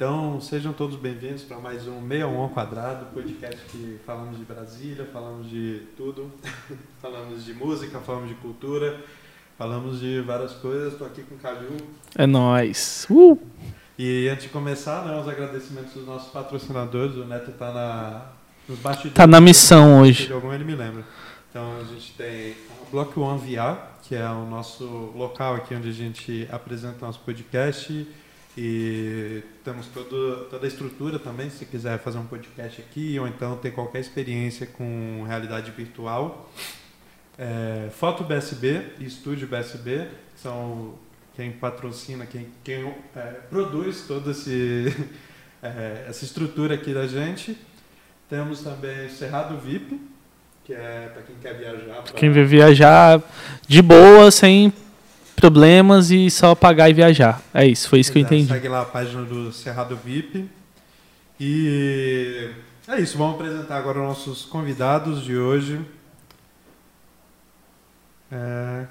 Então, sejam todos bem-vindos para mais um 61 ao quadrado, podcast que falamos de Brasília, falamos de tudo, falamos de música, falamos de cultura, falamos de várias coisas. Estou aqui com o Calil. É nóis. Uh! E antes de começar, né, os agradecimentos dos nossos patrocinadores. O Neto está na, nos bastidores. Tá na missão hoje. De algum ele me lembra. Então, a gente tem o Block One VR, que é o nosso local aqui onde a gente apresenta nosso podcast e temos todo, toda a estrutura também, se quiser fazer um podcast aqui ou então ter qualquer experiência com realidade virtual. É, Foto BSB e Estúdio BSB, são quem patrocina, quem, quem é, produz toda é, essa estrutura aqui da gente. Temos também Cerrado VIP, que é para quem quer viajar. Pra... Quem quer viajar de boa, sem problemas e só pagar e viajar. É isso, foi isso que eu entendi. Segue lá a página do Cerrado VIP. E é isso, vamos apresentar agora nossos convidados de hoje. É,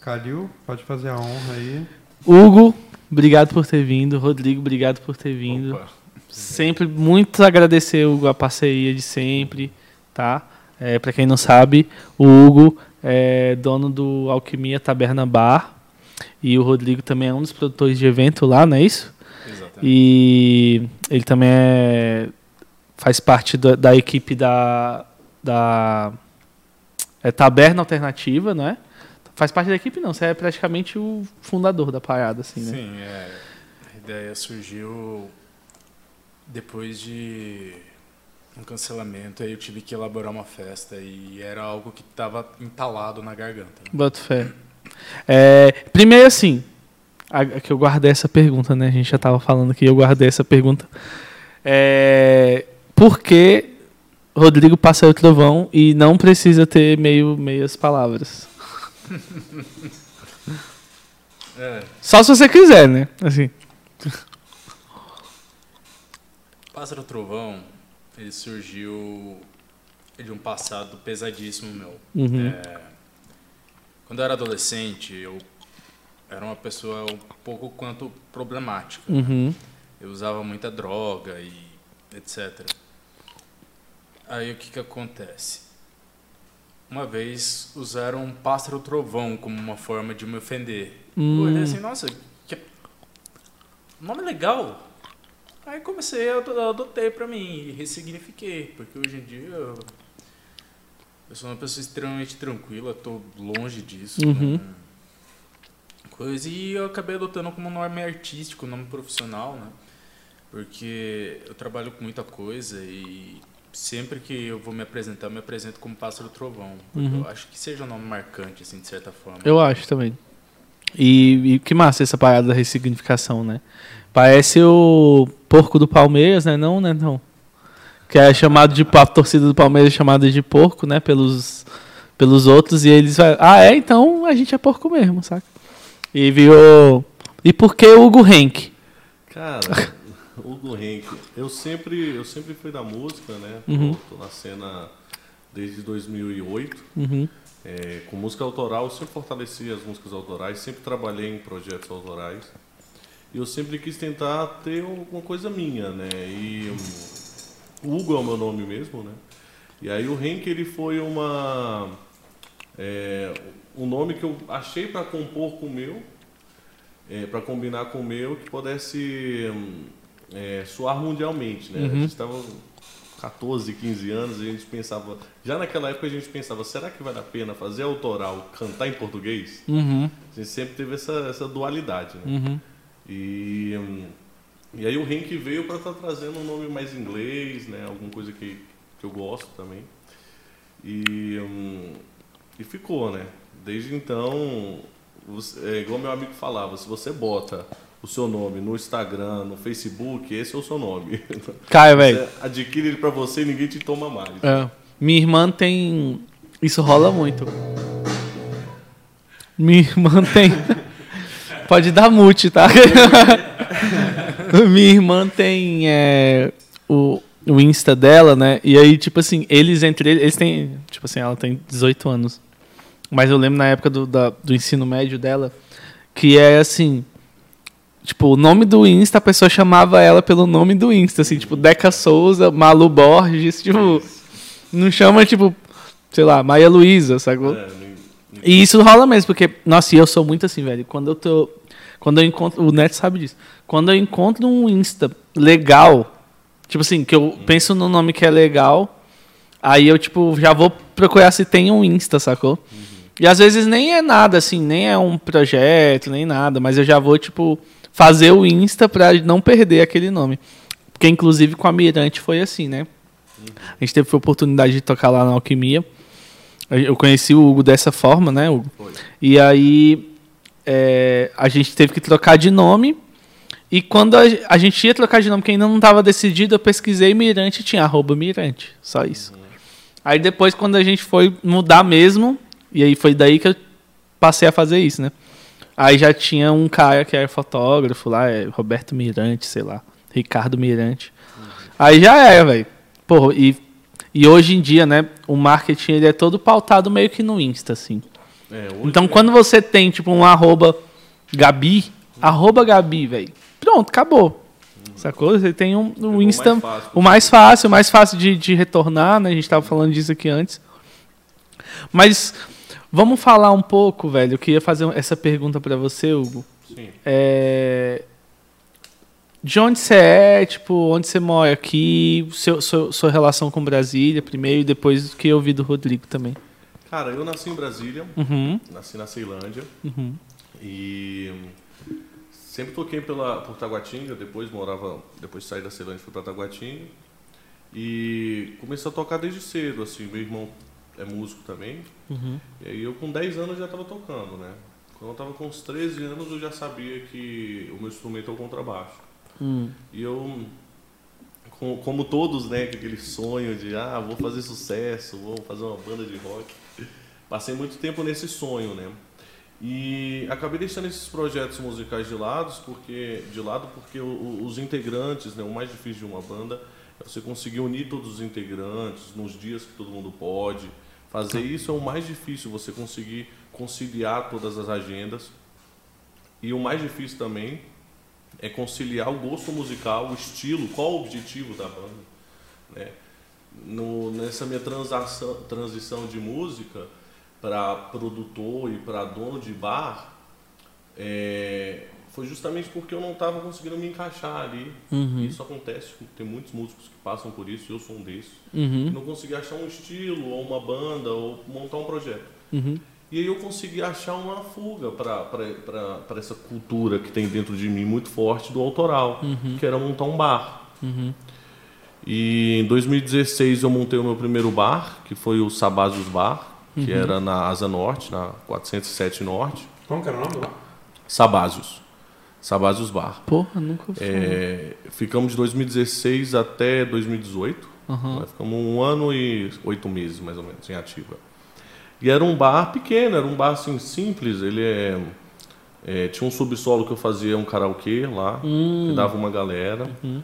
Calil, pode fazer a honra aí. Hugo, obrigado por ter vindo. Rodrigo, obrigado por ter vindo. Opa. Sempre muito agradecer Hugo, a parceria de sempre, tá? É, para quem não sabe, o Hugo é dono do Alquimia Taberna Bar, e o Rodrigo também é um dos produtores de evento lá, não é isso? Exatamente. E ele também é, faz parte da, da equipe da, da é, Taberna Alternativa, não é? Faz parte da equipe não, você é praticamente o fundador da parada, assim, né? Sim, é, a ideia surgiu depois de um cancelamento, aí eu tive que elaborar uma festa e era algo que estava entalado na garganta. Né? Boto fé. É, primeiro, assim, a, que eu guardei essa pergunta, né? A gente já estava falando que eu guardei essa pergunta. É, por que Rodrigo passa o trovão e não precisa ter meio meias palavras? É. Só se você quiser, né? Assim. Pássaro Trovão, ele surgiu de um passado pesadíssimo meu. Uhum. É, quando eu era adolescente, eu era uma pessoa um pouco quanto problemática. Uhum. Né? Eu usava muita droga e etc. Aí o que, que acontece? Uma vez usaram um pássaro trovão como uma forma de me ofender. Hum. Eu olhei assim, nossa, que nome legal. Aí comecei, eu adotei pra mim e ressignifiquei, porque hoje em dia eu eu sou uma pessoa extremamente tranquila, tô longe disso. Uhum. Né? Coisa, e eu acabei adotando como nome artístico, nome profissional, né? Porque eu trabalho com muita coisa e sempre que eu vou me apresentar, eu me apresento como Pássaro Trovão. Uhum. Eu acho que seja um nome marcante, assim, de certa forma. Eu acho também. E, e que massa essa parada da ressignificação, né? Parece o porco do Palmeiras, né? Não, né? Não que é chamado de a torcida do Palmeiras é chamada de porco, né, pelos pelos outros e eles vai, ah, é, então a gente é porco mesmo, saca? E viu E por que Hugo Henk? Cara, Hugo Henk, eu sempre eu sempre fui da música, né? Uhum. Tô, tô na cena desde 2008. Uhum. É, com música autoral, eu sempre fortaleci as músicas autorais, sempre trabalhei em projetos autorais. E eu sempre quis tentar ter alguma coisa minha, né? E Hugo é o meu nome mesmo, né? E aí o Henk ele foi uma é, um nome que eu achei para compor com o meu, é, para combinar com o meu, que pudesse é, soar mundialmente, né? Uhum. A gente estava 14, 15 anos, a gente pensava, já naquela época a gente pensava, será que vale a pena fazer autoral, cantar em português? Uhum. A gente sempre teve essa, essa dualidade, né? Uhum. E e aí o Henk veio para estar tá trazendo um nome mais inglês, né? Alguma coisa que, que eu gosto também. E, hum, e ficou, né? Desde então, você, é igual meu amigo falava, se você bota o seu nome no Instagram, no Facebook, esse é o seu nome. Caio, velho. Adquire ele para você e ninguém te toma mais. É. Minha irmã tem. Isso rola muito. Minha irmã tem. Pode dar mute, tá? Minha irmã tem é, o, o Insta dela, né? E aí, tipo assim, eles entre eles, eles têm. Tipo assim, ela tem 18 anos. Mas eu lembro na época do, da, do ensino médio dela que é assim. Tipo, o nome do Insta, a pessoa chamava ela pelo nome do Insta, assim, tipo, Deca Souza, Malu Borges, tipo. Não chama, tipo, sei lá, Maia Luísa, sacou? É, e isso rola mesmo, porque, nossa, e eu sou muito assim, velho. Quando eu tô. Quando eu encontro. O Neto sabe disso. Quando eu encontro um Insta legal, tipo assim, que eu penso no nome que é legal, aí eu, tipo, já vou procurar se tem um Insta, sacou? Uhum. E às vezes nem é nada, assim, nem é um projeto, nem nada, mas eu já vou, tipo, fazer o Insta pra não perder aquele nome. Porque, inclusive, com a Mirante foi assim, né? A gente teve a oportunidade de tocar lá na Alquimia. Eu conheci o Hugo dessa forma, né, Hugo? Foi. E aí é, a gente teve que trocar de nome. E quando a, a, gente ia trocar de nome, que ainda não estava decidido, eu pesquisei Mirante tinha arroba Mirante. Só isso. Aí depois, quando a gente foi mudar mesmo, e aí foi daí que eu passei a fazer isso, né? Aí já tinha um cara que era fotógrafo lá, é Roberto Mirante, sei lá. Ricardo Mirante. Aí já era, velho. E e hoje em dia, né, o marketing ele é todo pautado meio que no Insta, assim. É, então, é. quando você tem, tipo, um arroba Gabi, arroba Gabi, velho, pronto, acabou. Uhum. Sacou? Você tem um, um Insta, mais fácil, o mais fácil, o mais fácil de, de retornar, né? A gente estava falando disso aqui antes. Mas vamos falar um pouco, velho. Eu queria fazer essa pergunta para você, Hugo. Sim. É, de onde você é, tipo, onde você mora aqui, seu, seu, sua relação com Brasília primeiro e depois o que eu ouvi do Rodrigo também. Cara, eu nasci em Brasília, uhum. nasci na Ceilândia uhum. e sempre toquei pela, por Taguatinga, depois morava, depois saí da Ceilândia fui para Taguatinga e comecei a tocar desde cedo, assim, meu irmão é músico também, uhum. e aí eu com 10 anos já estava tocando, né? Quando eu estava com uns 13 anos eu já sabia que o meu instrumento é o contrabaixo. Hum. E eu, como todos, né, aquele sonho de, ah, vou fazer sucesso, vou fazer uma banda de rock. Passei muito tempo nesse sonho, né? E acabei deixando esses projetos musicais de lado, porque de lado porque os integrantes, né, o mais difícil de uma banda é você conseguir unir todos os integrantes nos dias que todo mundo pode. Fazer isso é o mais difícil, você conseguir conciliar todas as agendas. E o mais difícil também é conciliar o gosto musical, o estilo, qual o objetivo da banda. Né? No, nessa minha transição de música para produtor e para dono de bar, é, foi justamente porque eu não estava conseguindo me encaixar ali. Uhum. Isso acontece, tem muitos músicos que passam por isso, eu sou um desses. Uhum. Não consegui achar um estilo, ou uma banda, ou montar um projeto. Uhum. E aí eu consegui achar uma fuga para essa cultura que tem dentro de mim muito forte do autoral, uhum. que era montar um bar. Uhum. E em 2016 eu montei o meu primeiro bar, que foi o Sabazios Bar, que uhum. era na Asa Norte, na 407 Norte. Como que era o nome do bar? Sabazios. Sabazios Bar. Porra, nunca fui. É, ficamos de 2016 até 2018. Uhum. Ficamos um ano e oito meses, mais ou menos, em ativa. E era um bar pequeno, era um bar assim simples. Ele é, é tinha um subsolo que eu fazia um karaokê lá, hum. que dava uma galera. Uhum.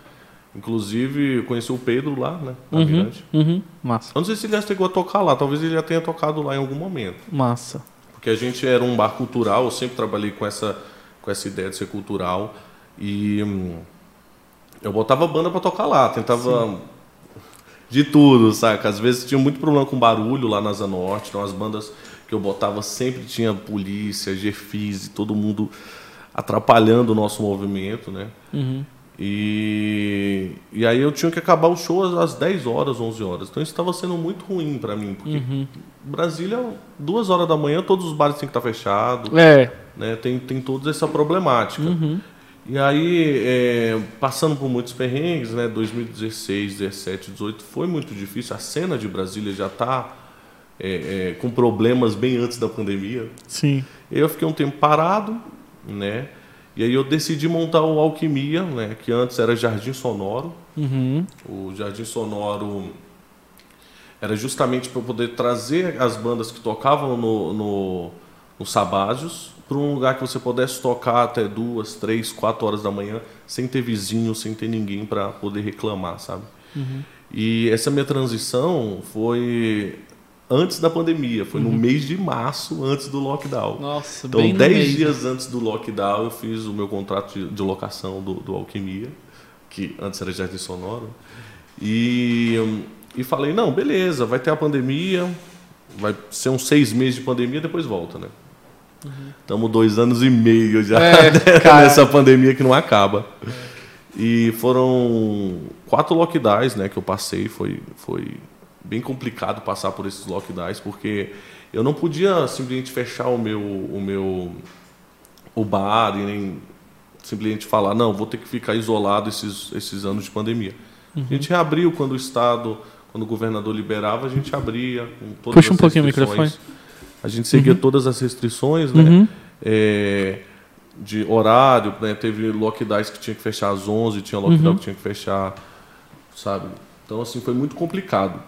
Inclusive, eu conheci o Pedro lá, né? Na uhum, uhum, massa. Eu não sei se ele já chegou a tocar lá, talvez ele já tenha tocado lá em algum momento. Massa. Porque a gente era um bar cultural, eu sempre trabalhei com essa, com essa ideia de ser cultural. E hum, eu botava banda para tocar lá, tentava Sim de tudo, saca? Às vezes tinha muito problema com barulho lá na Asa Norte, então as bandas que eu botava sempre tinha polícia, GFIS, todo mundo atrapalhando o nosso movimento, né? Uhum. E, e aí eu tinha que acabar o show às 10 horas, 11 horas. Então isso estava sendo muito ruim para mim, porque uhum. Brasília, duas horas da manhã, todos os bares têm que estar fechados. É. Né? Tem, tem toda essa problemática. Uhum. E aí, é, passando por muitos perrengues, né, 2016, 17, 18, foi muito difícil. A cena de Brasília já está é, é, com problemas bem antes da pandemia. Sim. Eu fiquei um tempo parado, né? E aí eu decidi montar o Alquimia, né, que antes era Jardim Sonoro. Uhum. O Jardim Sonoro era justamente para poder trazer as bandas que tocavam no, no, no Sabásios para um lugar que você pudesse tocar até duas, três, quatro horas da manhã, sem ter vizinho, sem ter ninguém para poder reclamar, sabe? Uhum. E essa minha transição foi antes da pandemia, foi uhum. no mês de março, antes do lockdown. Nossa, então, bem 10 dias antes do lockdown, eu fiz o meu contrato de, de locação do, do, Alquimia, que antes era Jardim Sonoro. E, e falei: não, beleza, vai ter a pandemia, vai ser uns seis meses de pandemia, depois volta, né? Estamos dois anos e meio já é, nessa pandemia que não acaba. E foram quatro lockdowns né, que eu passei, foi, foi bem complicado passar por esses lockdowns, porque eu não podia simplesmente fechar o meu, o meu o bar e nem simplesmente falar, não, vou ter que ficar isolado esses, esses anos de pandemia. Uhum. A gente reabriu quando o Estado, quando o governador liberava, a gente abria. Com Puxa um pouquinho o microfone. A gente seguia uhum. todas as restrições, né? Uhum. É, de horário, né? Teve lockdowns que tinha que fechar às 11, tinha lockdown uhum. que tinha que fechar, sabe? Então, assim, foi muito complicado.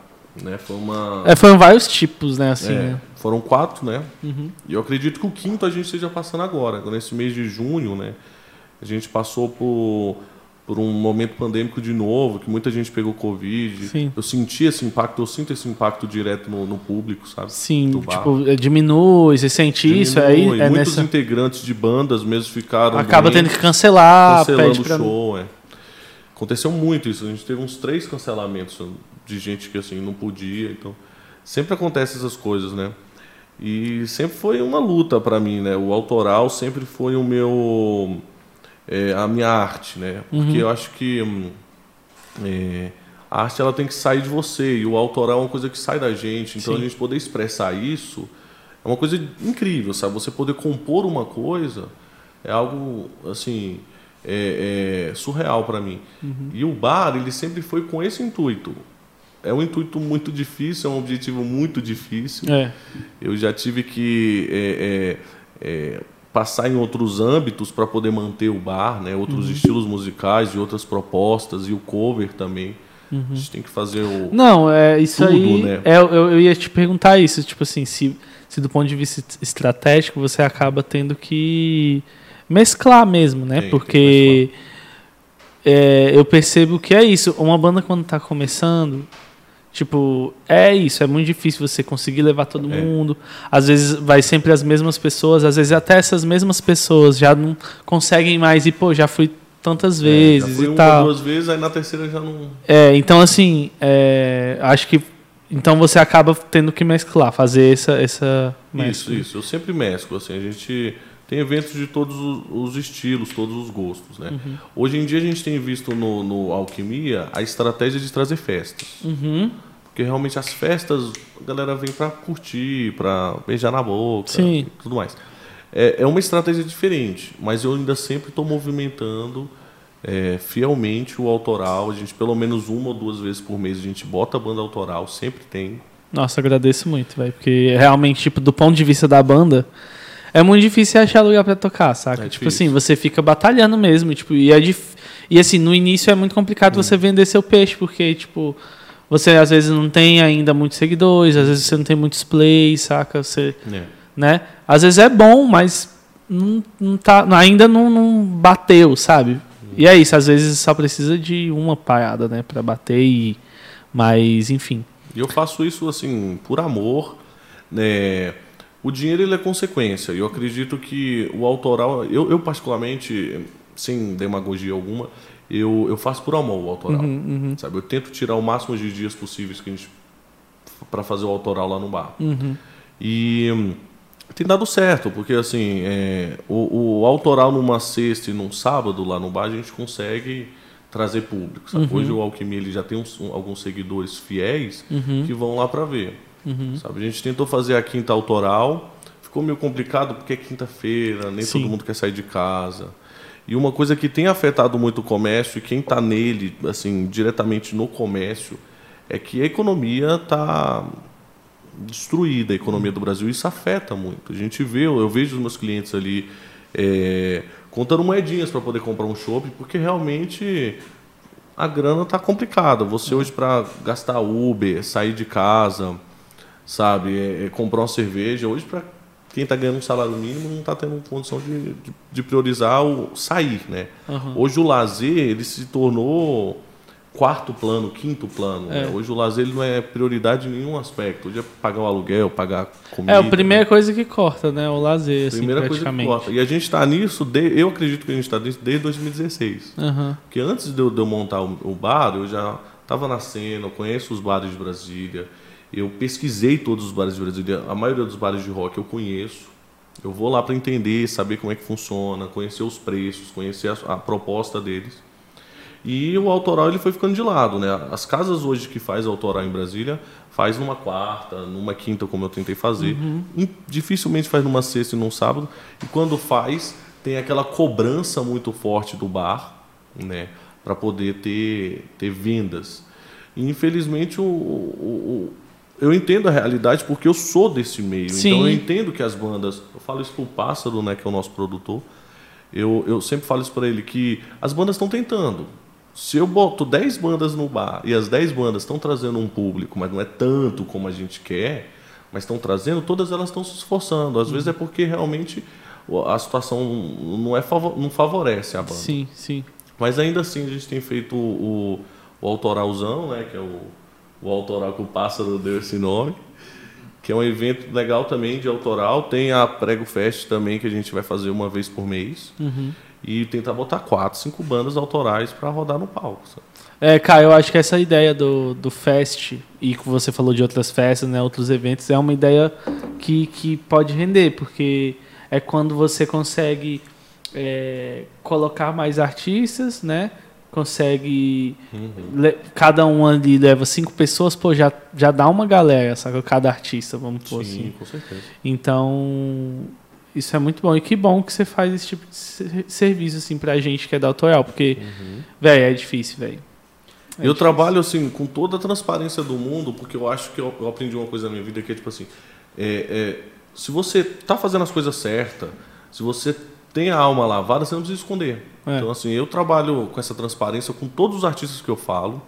Né? Foi uma... É, foram vários tipos, né? Assim, é, né? Foram quatro, né? Uhum. E eu acredito que o quinto a gente esteja passando agora. Nesse mês de junho, né? A gente passou por, por um momento pandêmico de novo, que muita gente pegou Covid. Sim. Eu senti esse impacto, eu sinto esse impacto direto no, no público, sabe? Sim, tipo, é, diminui, você sente diminui. isso aí. É Muitos nessa... integrantes de bandas mesmo ficaram. Acaba tendo que cancelar, cancelando o show, pra... é. Aconteceu muito isso. A gente teve uns três cancelamentos de gente que assim não podia. Então, sempre acontece essas coisas, né? E sempre foi uma luta para mim, né? O autoral sempre foi o meu é, a minha arte, né? Porque uhum. eu acho que hum, é, a arte ela tem que sair de você e o autoral é uma coisa que sai da gente. Então Sim. a gente poder expressar isso é uma coisa incrível, sabe? Você poder compor uma coisa é algo assim é, é surreal para mim. Uhum. E o bar ele sempre foi com esse intuito é um intuito muito difícil, é um objetivo muito difícil. É. Eu já tive que é, é, passar em outros âmbitos para poder manter o bar, né? outros uhum. estilos musicais e outras propostas, e o cover também. Uhum. A gente tem que fazer o. Não, é isso tudo, aí. Né? É, eu, eu ia te perguntar isso, tipo assim, se, se do ponto de vista estratégico você acaba tendo que mesclar mesmo, né? Tem, Porque tem é, eu percebo que é isso. Uma banda quando está começando, Tipo, é isso, é muito difícil você conseguir levar todo é. mundo. Às vezes vai sempre as mesmas pessoas, às vezes até essas mesmas pessoas já não conseguem mais e, pô, já fui tantas vezes é, já fui e uma, tal. duas vezes, aí na terceira já não. É, então assim, é, acho que então você acaba tendo que mesclar, fazer essa essa Isso, isso. Eu sempre mesclo, assim, a gente tem eventos de todos os estilos, todos os gostos, né? Uhum. Hoje em dia a gente tem visto no, no Alquimia a estratégia de trazer festas. Uhum. Porque realmente as festas, a galera vem para curtir, para beijar na boca Sim. e tudo mais. É, é uma estratégia diferente, mas eu ainda sempre estou movimentando é, fielmente o autoral. A gente, pelo menos uma ou duas vezes por mês, a gente bota a banda autoral, sempre tem. Nossa, agradeço muito, velho. Porque realmente, tipo, do ponto de vista da banda, é muito difícil achar lugar para tocar, saca? É tipo assim, você fica batalhando mesmo, tipo, e é dif... E assim, no início é muito complicado hum. você vender seu peixe, porque, tipo, você às vezes não tem ainda muitos seguidores, às vezes você não tem muitos plays, saca? Você, é. né? Às vezes é bom, mas não, não tá, ainda não, não bateu, sabe? E é isso, às vezes só precisa de uma parada, né, para bater e mas enfim. E eu faço isso assim por amor, né? O dinheiro ele é consequência. E eu acredito que o autoral, eu, eu particularmente, sem demagogia alguma, eu, eu faço por amor o autoral. Uhum, uhum. Sabe? Eu tento tirar o máximo de dias possíveis que a gente para fazer o autoral lá no bar. Uhum. E tem dado certo, porque assim, é, o, o, autoral numa sexta e num sábado lá no bar a gente consegue trazer público. Sabe? Uhum. Hoje o Alquimia ele já tem uns, um, alguns seguidores fiéis uhum. que vão lá para ver. Uhum. Sabe? A gente tentou fazer a quinta autoral, ficou meio complicado porque é quinta-feira, nem Sim. todo mundo quer sair de casa. E uma coisa que tem afetado muito o comércio e quem está nele, assim, diretamente no comércio, é que a economia está destruída, a economia do Brasil. Isso afeta muito. A gente vê, eu vejo os meus clientes ali é, contando moedinhas para poder comprar um shopping, porque realmente a grana está complicada. Você hoje para gastar Uber, sair de casa, sabe, é, é comprar uma cerveja, hoje para quem está ganhando um salário mínimo não está tendo condição de, de, de, priorizar o sair, né? Uhum. Hoje o lazer ele se tornou quarto plano, quinto plano. É. Né? Hoje o lazer ele não é prioridade em nenhum aspecto. Hoje é pagar o aluguel, pagar comida. É a primeira né? coisa que corta, né? O lazer, assim, primeira praticamente. Coisa que corta. E a gente está nisso, de, eu acredito que a gente está nisso desde 2016. Uhum. Porque antes de eu, de eu montar o, o, bar, eu já estava na cena, eu conheço os bares de Brasília. Eu pesquisei todos os bares de Brasília. A maioria dos bares de rock eu conheço. Eu vou lá para entender, saber como é que funciona, conhecer os preços, conhecer a, a proposta deles. E o autoral ele foi ficando de lado, né? As casas hoje que faz autoral em Brasília faz numa quarta, numa quinta, como eu tentei fazer. Uhum. Dificilmente faz numa sexta e num sábado. E quando faz, tem aquela cobrança muito forte do bar, né? Para poder ter, ter vendas. E infelizmente o, o, o, eu entendo a realidade porque eu sou desse meio. Sim. Então eu entendo que as bandas. Eu falo isso pro Pássaro, né? Que é o nosso produtor. Eu, eu sempre falo isso para ele que as bandas estão tentando. Se eu boto 10 bandas no bar e as 10 bandas estão trazendo um público, mas não é tanto como a gente quer, mas estão trazendo, todas elas estão se esforçando. Às vezes é porque realmente a situação não, é, não favorece a banda. Sim, sim. Mas ainda assim a gente tem feito o, o autoralzão, né, que é o, o autoral que o Pássaro deu esse nome, que é um evento legal também de autoral. Tem a Prego Fest também, que a gente vai fazer uma vez por mês. Uhum e tentar botar quatro, cinco bandas autorais para rodar no palco. Sabe? É, cara, eu acho que essa ideia do, do Fest, e que você falou de outras festas, né, outros eventos, é uma ideia que, que pode render, porque é quando você consegue é, colocar mais artistas, né? Consegue. Uhum. Cada um ali leva cinco pessoas, pô, já, já dá uma galera, sabe? Cada artista, vamos pôr Sim, assim. com certeza. Então, isso é muito bom. E que bom que você faz esse tipo de serviço, assim, pra gente que é da autoral. Porque, uhum. velho, é difícil, velho. É eu difícil. trabalho, assim, com toda a transparência do mundo, porque eu acho que eu, eu aprendi uma coisa na minha vida que é, tipo assim, é, é, se você tá fazendo as coisas certas, se você tem a alma lavada, você não precisa esconder. É. Então, assim, eu trabalho com essa transparência com todos os artistas que eu falo.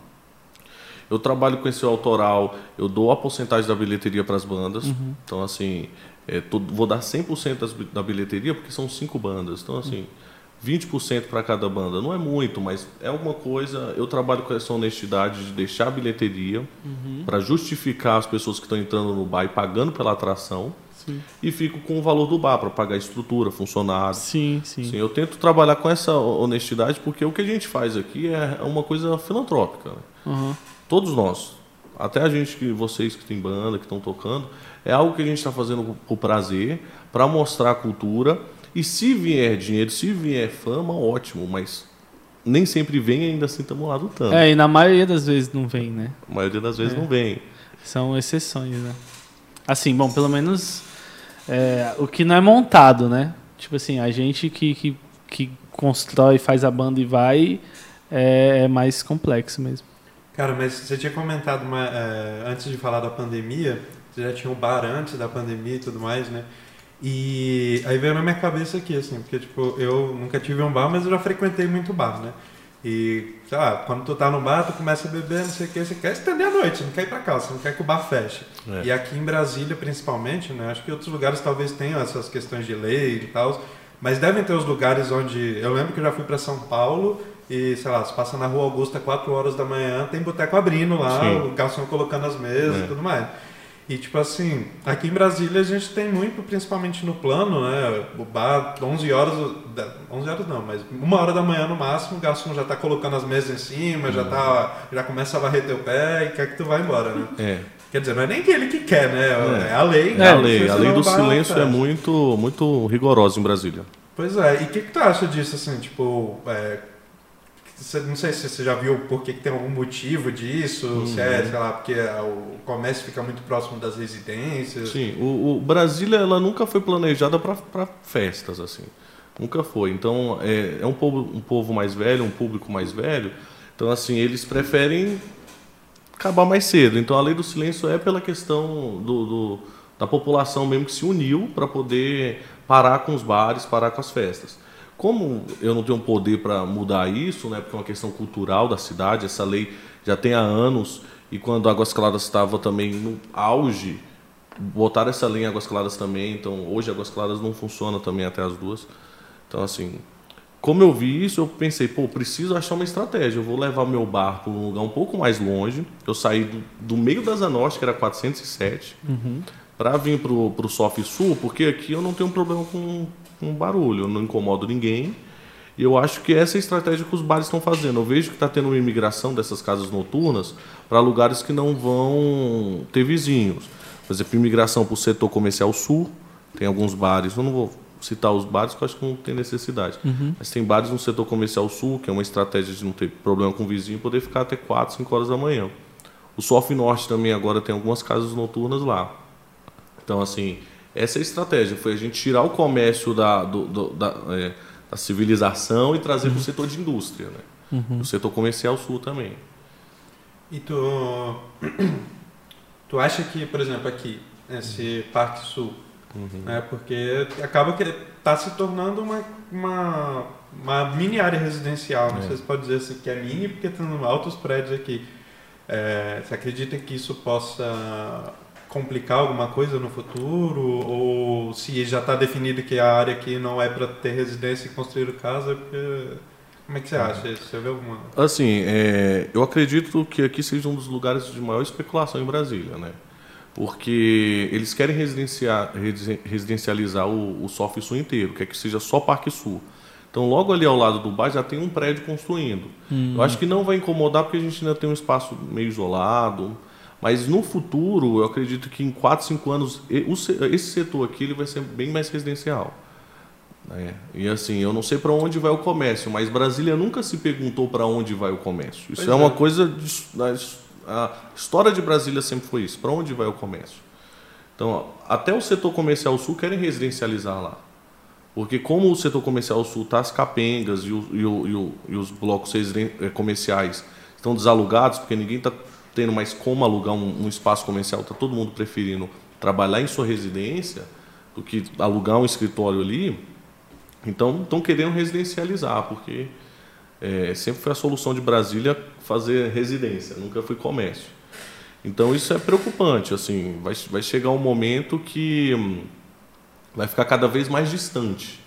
Eu trabalho com esse autoral, eu dou a porcentagem da bilheteria para as bandas. Uhum. Então, assim, é, tô, vou dar 100% das, da bilheteria, porque são cinco bandas. Então, assim, 20% para cada banda. Não é muito, mas é alguma coisa. Eu trabalho com essa honestidade de deixar a bilheteria uhum. para justificar as pessoas que estão entrando no bar e pagando pela atração. Sim. E fico com o valor do bar para pagar estrutura, funcionário. Sim, sim, sim. Eu tento trabalhar com essa honestidade porque o que a gente faz aqui é uma coisa filantrópica. Né? Uhum. Todos nós. Até a gente que vocês que tem banda, que estão tocando, é algo que a gente está fazendo por prazer, para mostrar a cultura. E se vier dinheiro, se vier fama, ótimo, mas nem sempre vem ainda assim estamos lá lutando. É, e na maioria das vezes não vem, né? A maioria das vezes é. não vem. São exceções, né? Assim, bom, pelo menos é, o que não é montado, né? Tipo assim, a gente que, que, que constrói, faz a banda e vai, é, é mais complexo mesmo. Cara, mas você tinha comentado uma, é, antes de falar da pandemia, você já tinha um bar antes da pandemia e tudo mais, né? E aí veio na minha cabeça aqui, assim, porque, tipo, eu nunca tive um bar, mas eu já frequentei muito bar, né? E, sei lá, quando tu tá no bar, tu começa a beber, não sei o que, você quer estender a noite, não quer ir pra casa, você não quer que o bar feche. É. E aqui em Brasília, principalmente, né? Acho que outros lugares talvez tenham essas questões de lei e tal, mas devem ter os lugares onde... Eu lembro que eu já fui para São Paulo e, sei lá, você passa na Rua Augusta 4 horas da manhã, tem boteco abrindo lá, Sim. o garçom colocando as mesas é. e tudo mais. E tipo assim, aqui em Brasília a gente tem muito, principalmente no plano, né? O bar, 11 horas, 11 horas não, mas uma hora da manhã no máximo, o garçom já tá colocando as mesas em cima, uhum. já, tá, já começa a varrer teu pé e quer que tu vá embora, né? É. Quer dizer, não é nem ele que quer, né? É, é a lei. É a lei. A lei do silêncio é muito, muito rigorosa em Brasília. Pois é. E o que, que tu acha disso, assim? Tipo, é, não sei se você já viu por que, tem algum motivo disso, uhum. se é, sei lá, porque o comércio fica muito próximo das residências. Sim, o, o Brasília ela nunca foi planejada para festas, assim. Nunca foi. Então, é, é um, povo, um povo mais velho, um público mais velho. Então, assim, eles preferem acabar mais cedo. Então, a lei do silêncio é pela questão do, do da população mesmo que se uniu para poder parar com os bares, parar com as festas. Como eu não tenho poder para mudar isso, né, porque é uma questão cultural da cidade, essa lei já tem há anos, e quando Águas Claras estava também no auge, botaram essa lei em Águas Claras também, então hoje Águas Claras não funciona também até as duas. Então, assim, como eu vi isso, eu pensei, pô, preciso achar uma estratégia. Eu vou levar meu bar para um lugar um pouco mais longe. Eu saí do, do meio da Zanorte, que era 407, uhum. para vir para o Sof Sul, porque aqui eu não tenho problema com, com barulho, eu não incomodo ninguém. E eu acho que essa é a estratégia que os bares estão fazendo. Eu vejo que está tendo uma imigração dessas casas noturnas para lugares que não vão ter vizinhos. Por exemplo, imigração para o setor comercial sul, tem alguns bares, eu não vou citar os bares, que eu acho que não tem necessidade. Uhum. Mas tem bares no setor comercial sul, que é uma estratégia de não ter problema com o vizinho, poder ficar até 4, 5 horas da manhã. O Sof Norte também agora tem algumas casas noturnas lá. Então, assim, essa é a estratégia, foi a gente tirar o comércio da, do, do, da, é, da, civilização e trazer uhum. para o setor de indústria, né? Uhum. O setor comercial sul também. E tu, tu acha que, por exemplo, aqui, esse Parque Sul, Uhum. Né? Porque acaba que está se tornando uma, uma, uma, mini área residencial. Não é. sei se pode dizer assim que é mini, porque tem altos prédios aqui. É, você acredita que isso possa complicar alguma coisa no futuro? Ou se já está definido que a área aqui não é para ter residência e construir casa? Porque... Como é que você uhum. acha? Você vê alguma... Assim, é, eu acredito que aqui seja um dos lugares de maior especulação em Brasília, né? porque eles querem residenciar, residencializar o, o Sof Sul inteiro, quer que seja só Parque Sul. Então, logo ali ao lado do bar já tem um prédio construindo. Hum. Eu acho que não vai incomodar porque a gente ainda tem um espaço meio isolado. Mas no futuro, eu acredito que em 4, 5 anos, esse setor aqui ele vai ser bem mais residencial. É. E assim, eu não sei para onde vai o comércio, mas Brasília nunca se perguntou para onde vai o comércio. Isso é, é, uma coisa de, a história de Brasília sempre foi isso. Para onde vai o comércio? Então, até o setor comercial sul querem residencializar lá. Porque como o setor comercial sul está as capengas e, o, e, o, e, os blocos eh, comerciais estão desalugados, porque ninguém está tendo mais como alugar um, um espaço comercial, está todo mundo preferindo trabalhar em sua residência do que alugar um escritório ali. Então, estão querendo residencializar, porque é, sempre foi a solução de Brasília fazer residência, nunca foi comércio. Então isso é preocupante, assim, vai, vai chegar um momento que hum, vai ficar cada vez mais distante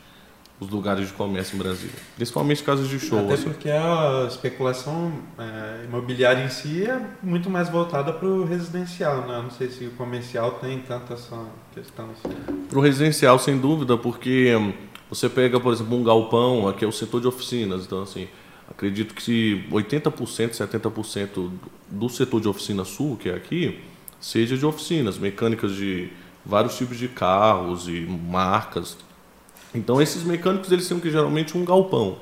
os lugares de comércio em Brasília, principalmente casas de show. Até assim. porque a especulação é, imobiliária em si é muito mais voltada para o residencial, né? Não sei se o comercial tem tanta essa questão. Assim. Para o residencial, sem dúvida, porque hum, você pega, por exemplo, um galpão, aqui é o setor de oficinas, então assim, Acredito que 80%, 70% do setor de oficina sul, que é aqui, seja de oficinas, mecânicas de vários tipos de carros e marcas. Então esses mecânicos eles têm que geralmente um galpão.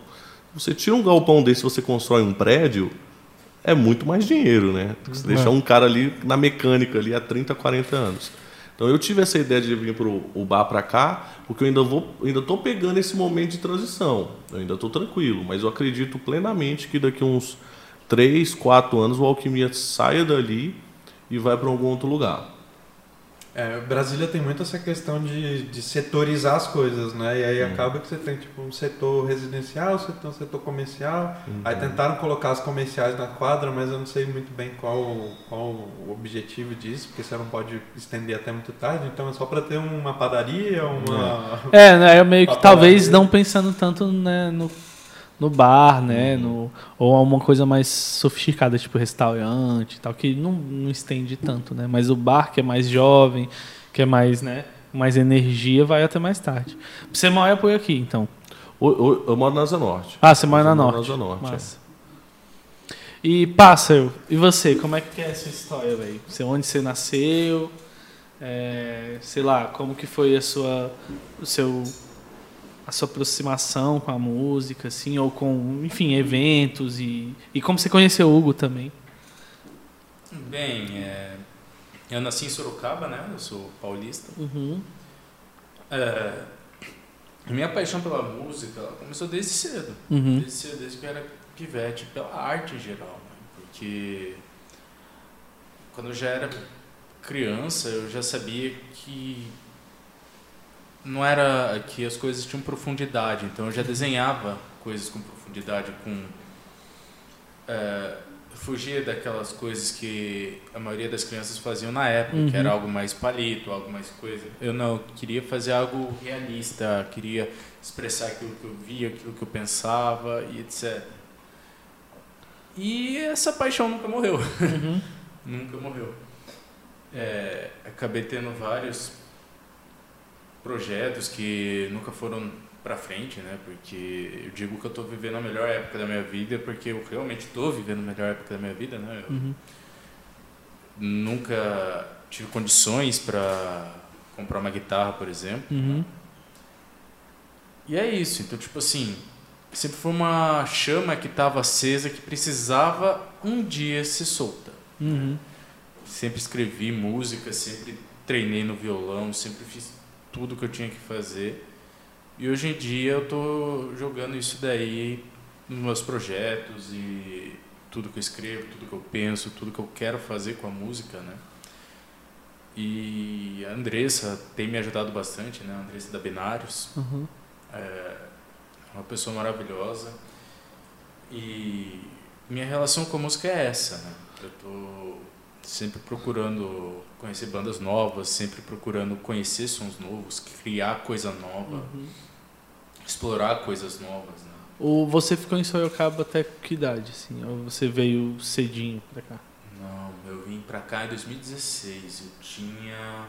Você tira um galpão desse, você constrói um prédio, é muito mais dinheiro, né? Você deixar um cara ali na mecânica ali há 30, 40 anos. Então eu tive essa ideia de vir para o bar para cá, porque eu ainda vou, ainda estou pegando esse momento de transição. Eu ainda estou tranquilo, mas eu acredito plenamente que daqui uns 3, 4 anos o Alquimia saia dali e vai para algum outro lugar. É, Brasília tem muito essa questão de, de setorizar as coisas, né? E aí uhum. acaba que você tem tipo um setor residencial, você tem um setor comercial. Uhum. Aí tentaram colocar as comerciais na quadra, mas eu não sei muito bem qual, qual o objetivo disso, porque você não pode estender até muito tarde. Então é só para ter uma padaria, uma. É, né? Eu meio que talvez não pensando tanto né, no no bar, né? Uhum. No, ou uma coisa mais sofisticada, tipo restaurante e tal, que não, não estende tanto, né? Mas o bar, que é mais jovem, que é mais, né? Mais energia, vai até mais tarde. Você mora por aqui, então? Eu, eu moro na Asa Norte. Ah, você mora na Norte. Na Asa Norte, Massa. É. E, Pássaro, e você? Como é que é essa história, velho? Onde você nasceu? É, sei lá, como que foi a sua, o seu a sua aproximação com a música, assim, ou com, enfim, eventos e, e como você conheceu o Hugo também? Bem, é, eu nasci em Sorocaba, né? Eu sou paulista. Uhum. É, minha paixão pela música começou desde cedo. Uhum. Desde cedo, desde que eu era pivete, pela arte em geral. Né? Porque quando eu já era criança, eu já sabia que não era que as coisas tinham profundidade, então eu já desenhava coisas com profundidade, com é, fugir daquelas coisas que a maioria das crianças faziam na época, uhum. que era algo mais palito, algo mais coisa. Eu não, queria fazer algo realista, queria expressar aquilo que eu via, aquilo que eu pensava e etc. E essa paixão nunca morreu. Uhum. nunca morreu. É, acabei tendo vários projetos que nunca foram para frente, né? Porque eu digo que eu estou vivendo a melhor época da minha vida porque eu realmente estou vivendo a melhor época da minha vida, né? Uhum. Nunca tive condições para comprar uma guitarra, por exemplo. Uhum. E é isso. Então, tipo assim, sempre foi uma chama que estava acesa que precisava um dia ser solta. Uhum. Sempre escrevi música, sempre treinei no violão, sempre fiz tudo que eu tinha que fazer. E hoje em dia eu tô jogando isso daí nos meus projetos e tudo que eu escrevo, tudo que eu penso, tudo que eu quero fazer com a música, né? E a Andressa tem me ajudado bastante, né? A Andressa da Binários. Uhum. É uma pessoa maravilhosa. E minha relação com a música é essa, né? Eu tô sempre procurando conhecer bandas novas, sempre procurando conhecer sons novos, criar coisa nova. Uhum explorar coisas novas, né? Ou você ficou em Sorocaba até que idade, assim? Ou você veio cedinho pra cá? Não, eu vim pra cá em 2016. Eu tinha...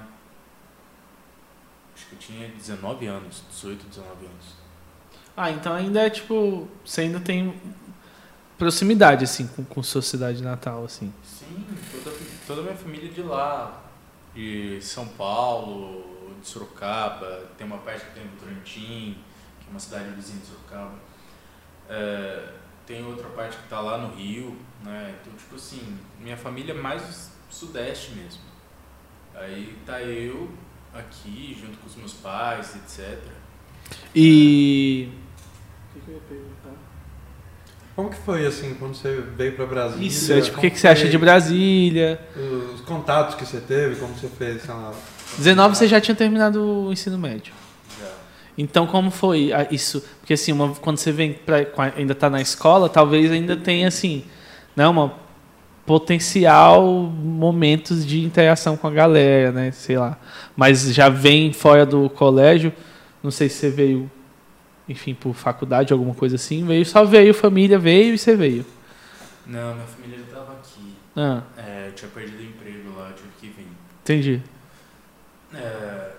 Acho que eu tinha 19 anos, 18, 19 anos. Ah, então ainda é tipo... Você ainda tem proximidade, assim, com, com sua cidade natal, assim? Sim, toda, toda a minha família é de lá. De São Paulo, de Sorocaba. Tem uma parte que tem Votorantim uma cidade vizinha de Sorocaba. É, tem outra parte que está lá no Rio, né? Então, tipo assim, minha família é mais sudeste mesmo. Aí tá eu aqui, junto com os meus pais, etc. E... O que, eu ia perguntar? Como que foi, assim, quando você veio para Brasília? Isso, tipo, o que, que você acha de Brasília? Os contatos que você teve, como você fez, sei lá... 19 você já tinha terminado o ensino médio. Então, como foi isso? Porque, assim, uma, quando você vem pra, ainda está na escola, talvez ainda tenha, assim, né, uma potencial momentos de interação com a galera, né? Sei lá. Mas já vem fora do colégio, não sei se você veio, enfim, por faculdade, alguma coisa assim, veio, só veio, família veio e você veio. Não, minha família já estava aqui. Ah. É, eu tinha perdido o emprego lá, eu tive que vir. Entendi. É,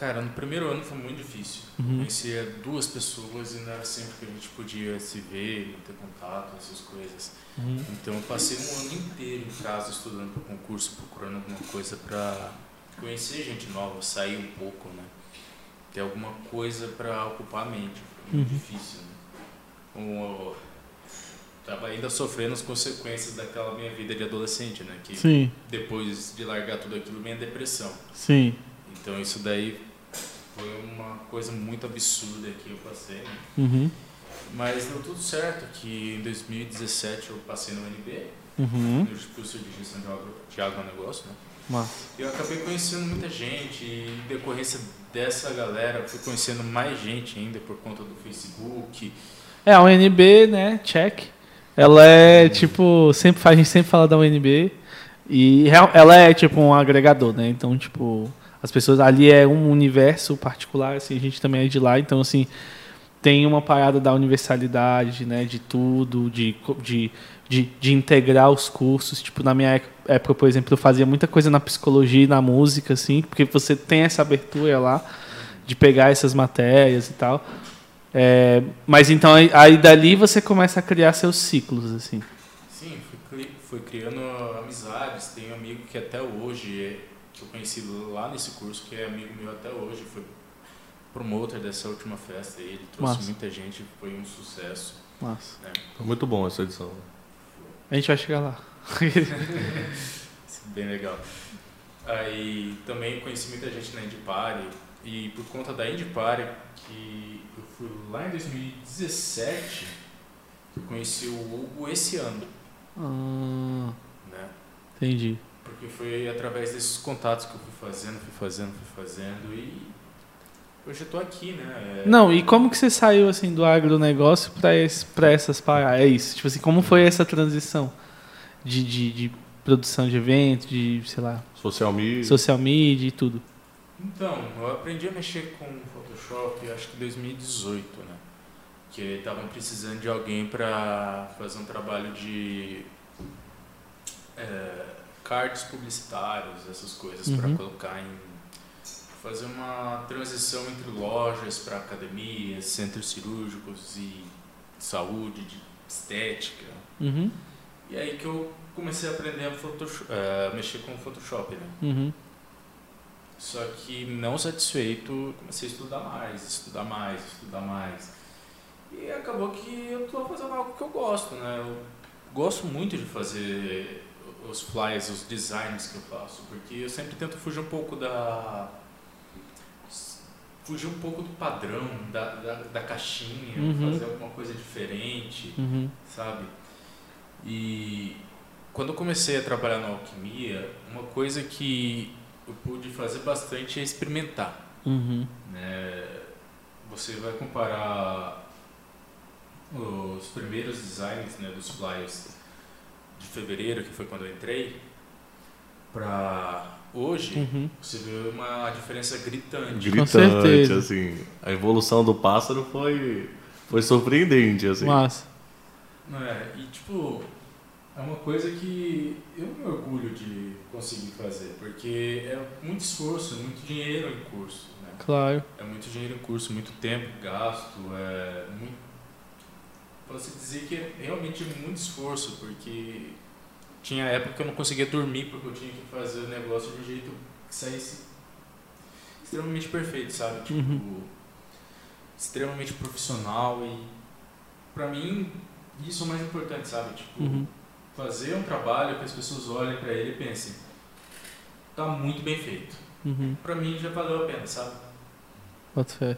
Cara, no primeiro ano foi muito difícil. Uhum. Conhecia duas pessoas e não era sempre que a gente podia se ver, ter contato, essas coisas. Uhum. Então eu passei um ano inteiro em casa estudando para concurso, procurando alguma coisa para conhecer gente nova, sair um pouco, né? Ter alguma coisa para ocupar a mente. Foi muito uhum. difícil. Né? Como estava ainda sofrendo as consequências daquela minha vida de adolescente, né? Que Sim. depois de largar tudo aquilo vem a depressão. Sim. Então isso daí foi uma coisa muito absurda que eu passei. Né? Uhum. Mas deu tudo certo, que em 2017 eu passei no NB, uhum. no curso de gestão de, agro, de agronegócio, né? Mas... Eu acabei conhecendo muita gente e em decorrência dessa galera fui conhecendo mais gente ainda por conta do Facebook. É, a UNB, né, check. Ela é tipo, sempre a gente sempre fala da UNB e ela é tipo um agregador, né? Então, tipo, as pessoas ali é um universo particular, assim, a gente também é de lá, então assim tem uma parada da universalidade, né, de tudo, de, de, de, de, integrar os cursos. Tipo, na minha época, por exemplo, eu fazia muita coisa na psicologia e na música, assim, porque você tem essa abertura lá de pegar essas matérias e tal. É, mas então aí dali você começa a criar seus ciclos, assim. Sim, fui, fui criando amizades. Tenho um amigo que até hoje que eu conheci lá nesse curso, que é amigo meu até hoje, foi promotor dessa última festa. Ele trouxe Massa. muita gente, foi um sucesso. Massa. Né? Foi muito bom essa edição. A gente vai chegar lá. Bem legal. Aí também conheci muita gente na Indie Party, e por conta da Indie Party, que eu fui lá em 2017, eu conheci o Hugo esse ano. Ah, né? Entendi. Porque foi através desses contatos que eu fui fazendo, fui fazendo, fui fazendo e hoje eu tô aqui, né? É... Não, e como que você saiu assim do agronegócio para essas paradas? É isso. Tipo assim, como foi essa transição de, de, de, produção de evento, de, sei lá. Social media. Social media e tudo. Então, eu aprendi a mexer com Photoshop acho que em 2018, né? Que estavam precisando de alguém para fazer um trabalho de é, cards publicitários, essas coisas, uhum. para colocar em fazer uma transição entre lojas para academias, centros cirúrgicos e saúde, de estética. Uhum. E aí que eu comecei a aprender a Photoshop, uh, mexer com o Photoshop, né? Uhum. Só que não satisfeito, comecei a estudar mais, estudar mais, estudar mais. E acabou que eu estou fazendo algo que eu gosto, né? Eu gosto muito de fazer os flyers, os designs que eu faço, porque eu sempre tento fugir um pouco da fugir um pouco do padrão, da, da, da caixinha, uhum. fazer alguma coisa diferente, uhum. sabe? E quando eu comecei a trabalhar na alquimia, uma coisa que eu pude fazer bastante é experimentar. Uhum. Né? Você vai comparar os primeiros designs né, dos flyers de fevereiro, que foi quando eu entrei, para Hoje, uhum. você vê uma diferença gritante. Gritante, assim. A evolução do pássaro foi, foi surpreendente, assim. Massa. É, e tipo, é uma coisa que eu me orgulho de conseguir fazer, porque é muito esforço, é muito dinheiro em curso. Né? Claro. É muito dinheiro em curso, muito tempo gasto, é muito. Posso dizer que é realmente muito esforço, porque tinha época que eu não conseguia dormir porque eu tinha que fazer o negócio de um jeito que saísse extremamente perfeito, sabe? Tipo, uhum. extremamente profissional e para mim isso é o mais importante, sabe? Tipo, uhum. fazer um trabalho que as pessoas olhem para ele e pensem, tá muito bem feito. Uhum. Para mim já valeu a pena, sabe? Pode fé.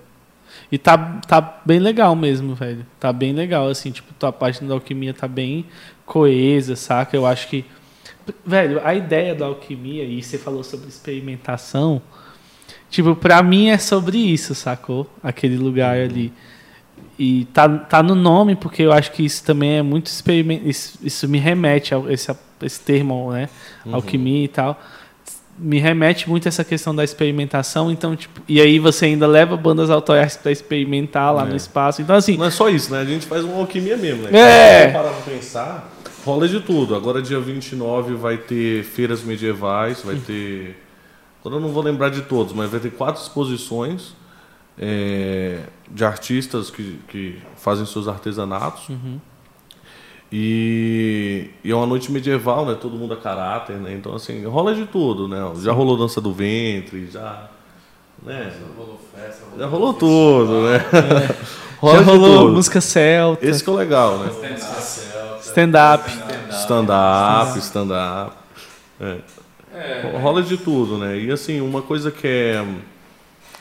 E tá, tá bem legal mesmo, velho. Tá bem legal, assim, tipo, tua página da alquimia tá bem coesa, saca? Eu acho que. Velho, a ideia da alquimia, e você falou sobre experimentação, tipo, pra mim é sobre isso, sacou? Aquele lugar uhum. ali. E tá, tá no nome, porque eu acho que isso também é muito experimento. Isso, isso me remete a esse, esse termo, né? Uhum. Alquimia e tal me remete muito a essa questão da experimentação, então, tipo, e aí você ainda leva bandas autorais para experimentar lá é. no espaço. Então, assim. Não é só isso, né? A gente faz uma alquimia mesmo, né? É. Parar pra pensar, rola de tudo. Agora, dia 29, vai ter feiras medievais, vai ter. Agora eu não vou lembrar de todos, mas vai ter quatro exposições é, de artistas que, que fazem seus artesanatos. Uhum. E, e, é uma noite medieval, né? Todo mundo a caráter, né? Então, assim, rola de tudo, né? Já rolou dança do ventre, já. Né? Já rolou festa, rolou Já rolou tudo, né? É. Rola já rolou música celta. Esse que é o legal, né? Stand-up. Stand-up, stand-up. É. É. Rola de tudo, né? E assim, uma coisa que é.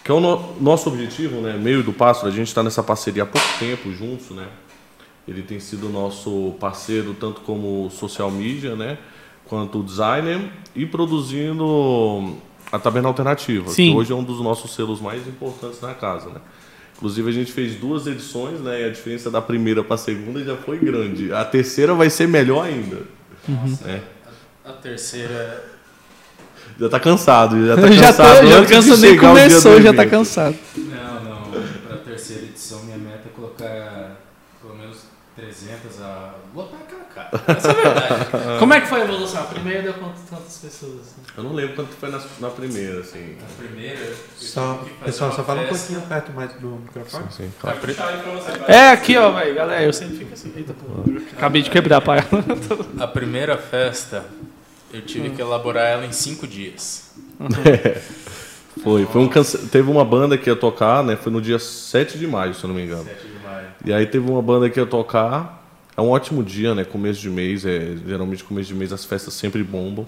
Que é o no, nosso objetivo, né? Meio do Pássaro, a gente está nessa parceria há pouco tempo juntos, né? Ele tem sido nosso parceiro tanto como social media, né, quanto designer e produzindo a Taberna Alternativa, Sim. que hoje é um dos nossos selos mais importantes na casa, né? Inclusive a gente fez duas edições, né? E a diferença da primeira para a segunda já foi grande. A terceira vai ser melhor ainda. Uhum. É. A, a, terceira já está cansado, já tá cansado. já tô, já cansa nem começou, já está cansado. Não, não. Para a terceira edição minha meta é colocar 300 a lotar aquela cara. Essa é a verdade. Como é que foi a evolução? A primeira deu quantas, quantas pessoas? Assim? Eu não lembro quanto foi na, na primeira, assim. Na primeira. Só, pessoal, só fala um pouquinho perto mais do microfone. Sim, sim, claro. É aqui, ó, velho, galera. Eu sempre fico assim. Eita, Acabei de quebrar a. A primeira festa, eu tive que elaborar ela em cinco dias. É. Foi, foi um cance... teve uma banda que ia tocar, né? Foi no dia 7 de maio, se eu não me engano. 7 de maio. E aí teve uma banda que ia tocar. É um ótimo dia, né? Começo de mês, é, geralmente começo de mês as festas sempre bombam.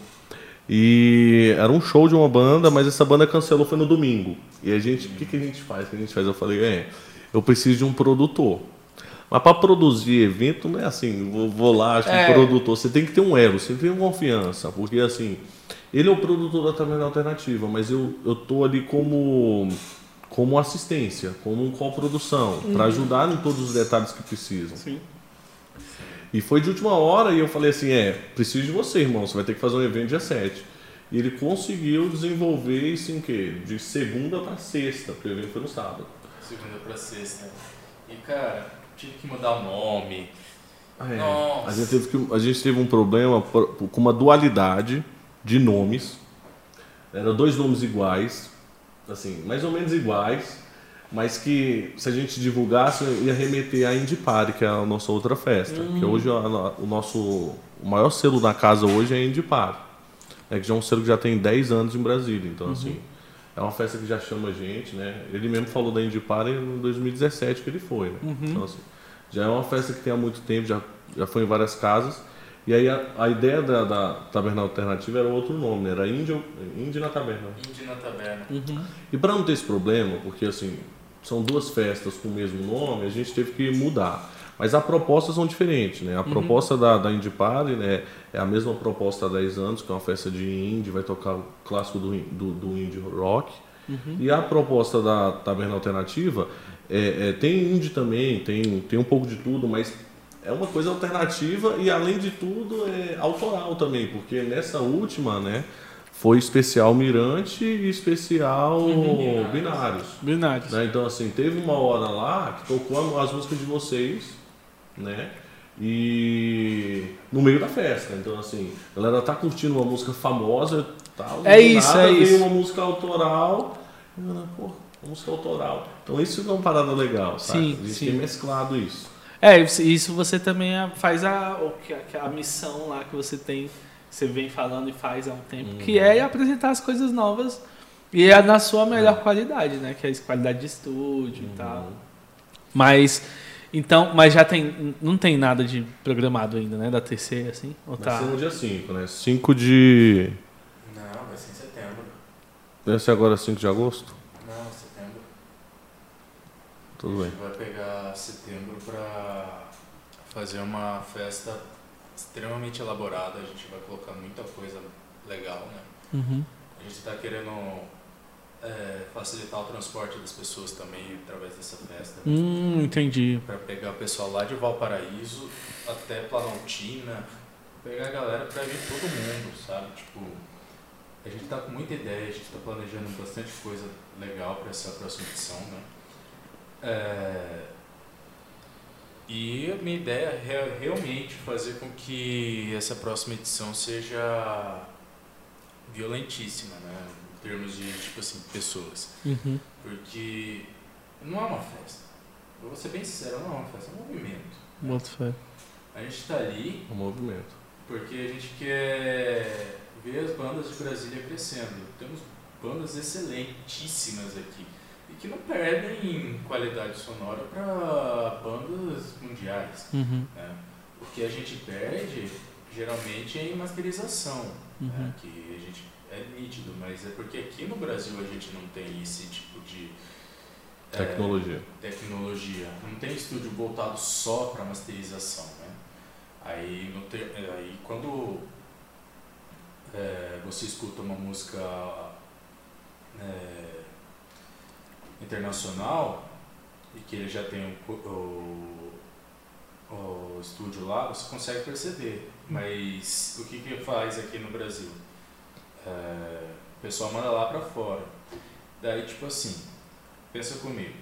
E era um show de uma banda, mas essa banda cancelou foi no domingo. E a gente, o que, que a gente faz? O que a gente faz? Eu falei, é, eu preciso de um produtor. Mas para produzir evento não é assim, vou, vou lá, acho é. um produtor. Você tem que ter um elo, você tem que ter confiança. Porque assim, ele é o produtor da Taverna Alternativa, mas eu, eu tô ali como como assistência, como coprodução, uhum. para ajudar em todos os detalhes que precisam. Sim. E foi de última hora e eu falei assim, é, preciso de você, irmão, você vai ter que fazer um evento dia 7. E ele conseguiu desenvolver isso em quê? De segunda para sexta, porque o evento foi no sábado. Segunda para sexta. E cara, tive que mudar o nome. É, Nossa. A gente, teve que, a gente teve um problema com uma dualidade de nomes. Eram dois nomes iguais, assim, mais ou menos iguais, mas que se a gente divulgasse ia remeter à Indie Party, que é a nossa outra festa. Hum. Que hoje o nosso o maior selo da casa hoje é Indie Party. É que já é um selo que já tem 10 anos em Brasília, então uhum. assim, é uma festa que já chama a gente, né? Ele mesmo falou da Indie Party em 2017 que ele foi, né? Uhum. Então assim, já é uma festa que tem há muito tempo, já, já foi em várias casas. E aí a, a ideia da, da taberna alternativa era outro nome, né? era Índio, Índio na Taberna. Índio na Taberna. Uhum. E para não ter esse problema, porque assim, são duas festas com o mesmo nome, a gente teve que mudar. Mas as propostas são diferentes, né? A uhum. proposta da, da Indie Party né, é a mesma proposta há 10 anos, que é uma festa de indie, vai tocar o clássico do, do, do indie rock. Uhum. E a proposta da Taberna Alternativa é, é, tem indie também, tem, tem um pouco de tudo, mas é uma coisa alternativa e além de tudo é autoral também, porque nessa última, né, foi especial Mirante e especial uhum. Binários. Binários. Né? Então assim, teve uma hora lá que tocou as músicas de vocês, né? E no meio da festa. Então assim, a galera tá curtindo uma música famosa, tal, é isso, nada, é isso. uma música autoral. Pô, música autoral. Então isso é uma parada legal, sabe? Sim, gente sim. mesclado isso. É, isso você também faz a, a, a missão lá que você tem, você vem falando e faz há um tempo, uhum. que é apresentar as coisas novas e é na sua melhor é. qualidade, né? Que é a qualidade de estúdio uhum. e tal. Mas então, mas já tem não tem nada de programado ainda, né, da TC assim? Ou vai tá? ser no dia 5, né? 5 de Não, vai ser em setembro. Vai ser agora 5 de agosto? Tudo bem. A gente vai pegar setembro para fazer uma festa extremamente elaborada. A gente vai colocar muita coisa legal, né? Uhum. A gente está querendo é, facilitar o transporte das pessoas também através dessa festa. Hum, entendi. Para pegar o pessoal lá de Valparaíso até Planaltina, pegar a galera para vir todo mundo, sabe? Tipo, a gente está com muita ideia, a gente está planejando bastante coisa legal para essa próxima edição, né? É, e a minha ideia é realmente fazer com que essa próxima edição seja violentíssima, né? Em termos de, tipo assim, pessoas. Uhum. Porque não é uma festa. Eu vou ser bem sincero, não é uma festa, é um movimento. Muito fé. A gente está ali... Um movimento. Porque a gente quer ver as bandas de Brasília crescendo. Temos bandas excelentíssimas aqui que não perdem qualidade sonora para bandas mundiais. Uhum. Né? O que a gente perde geralmente é em masterização, né? uhum. né? que a gente é nítido, mas é porque aqui no Brasil a gente não tem esse tipo de é, tecnologia. É, tecnologia. Não tem estúdio voltado só para masterização, né? Aí, no ter, aí quando é, você escuta uma música é, internacional e que ele já tem o, o, o estúdio lá, você consegue perceber. Mas o que que faz aqui no Brasil? É, o pessoal manda lá para fora. Daí, tipo assim, pensa comigo.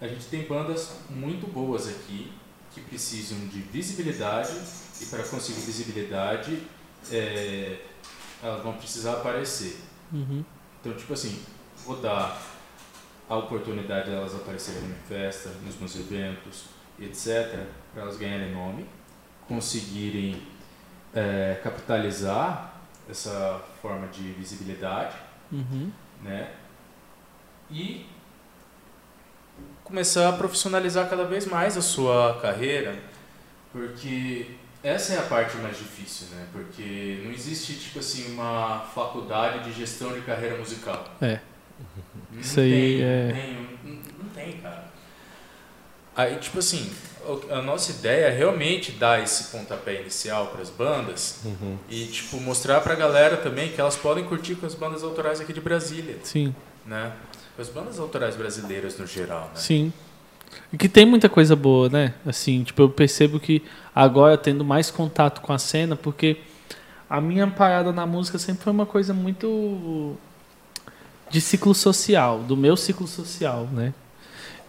A gente tem bandas muito boas aqui que precisam de visibilidade e para conseguir visibilidade é, elas vão precisar aparecer. Uhum. Então, tipo assim, vou dar a oportunidade delas aparecerem em festa, nos meus eventos, etc., para elas ganharem nome, conseguirem é, capitalizar essa forma de visibilidade, uhum. né? E começar a profissionalizar cada vez mais a sua carreira, porque essa é a parte mais difícil, né? Porque não existe tipo assim uma faculdade de gestão de carreira musical. É. Não Isso aí tem, é. Tem, não, não tem, cara. Aí, tipo assim, a nossa ideia é realmente dar esse pontapé inicial para as bandas uhum. e, tipo, mostrar para a galera também que elas podem curtir com as bandas autorais aqui de Brasília. Sim. né? As bandas autorais brasileiras no geral, né? Sim. E que tem muita coisa boa, né? Assim, tipo, eu percebo que agora tendo mais contato com a cena, porque a minha parada na música sempre foi uma coisa muito de ciclo social, do meu ciclo social, né?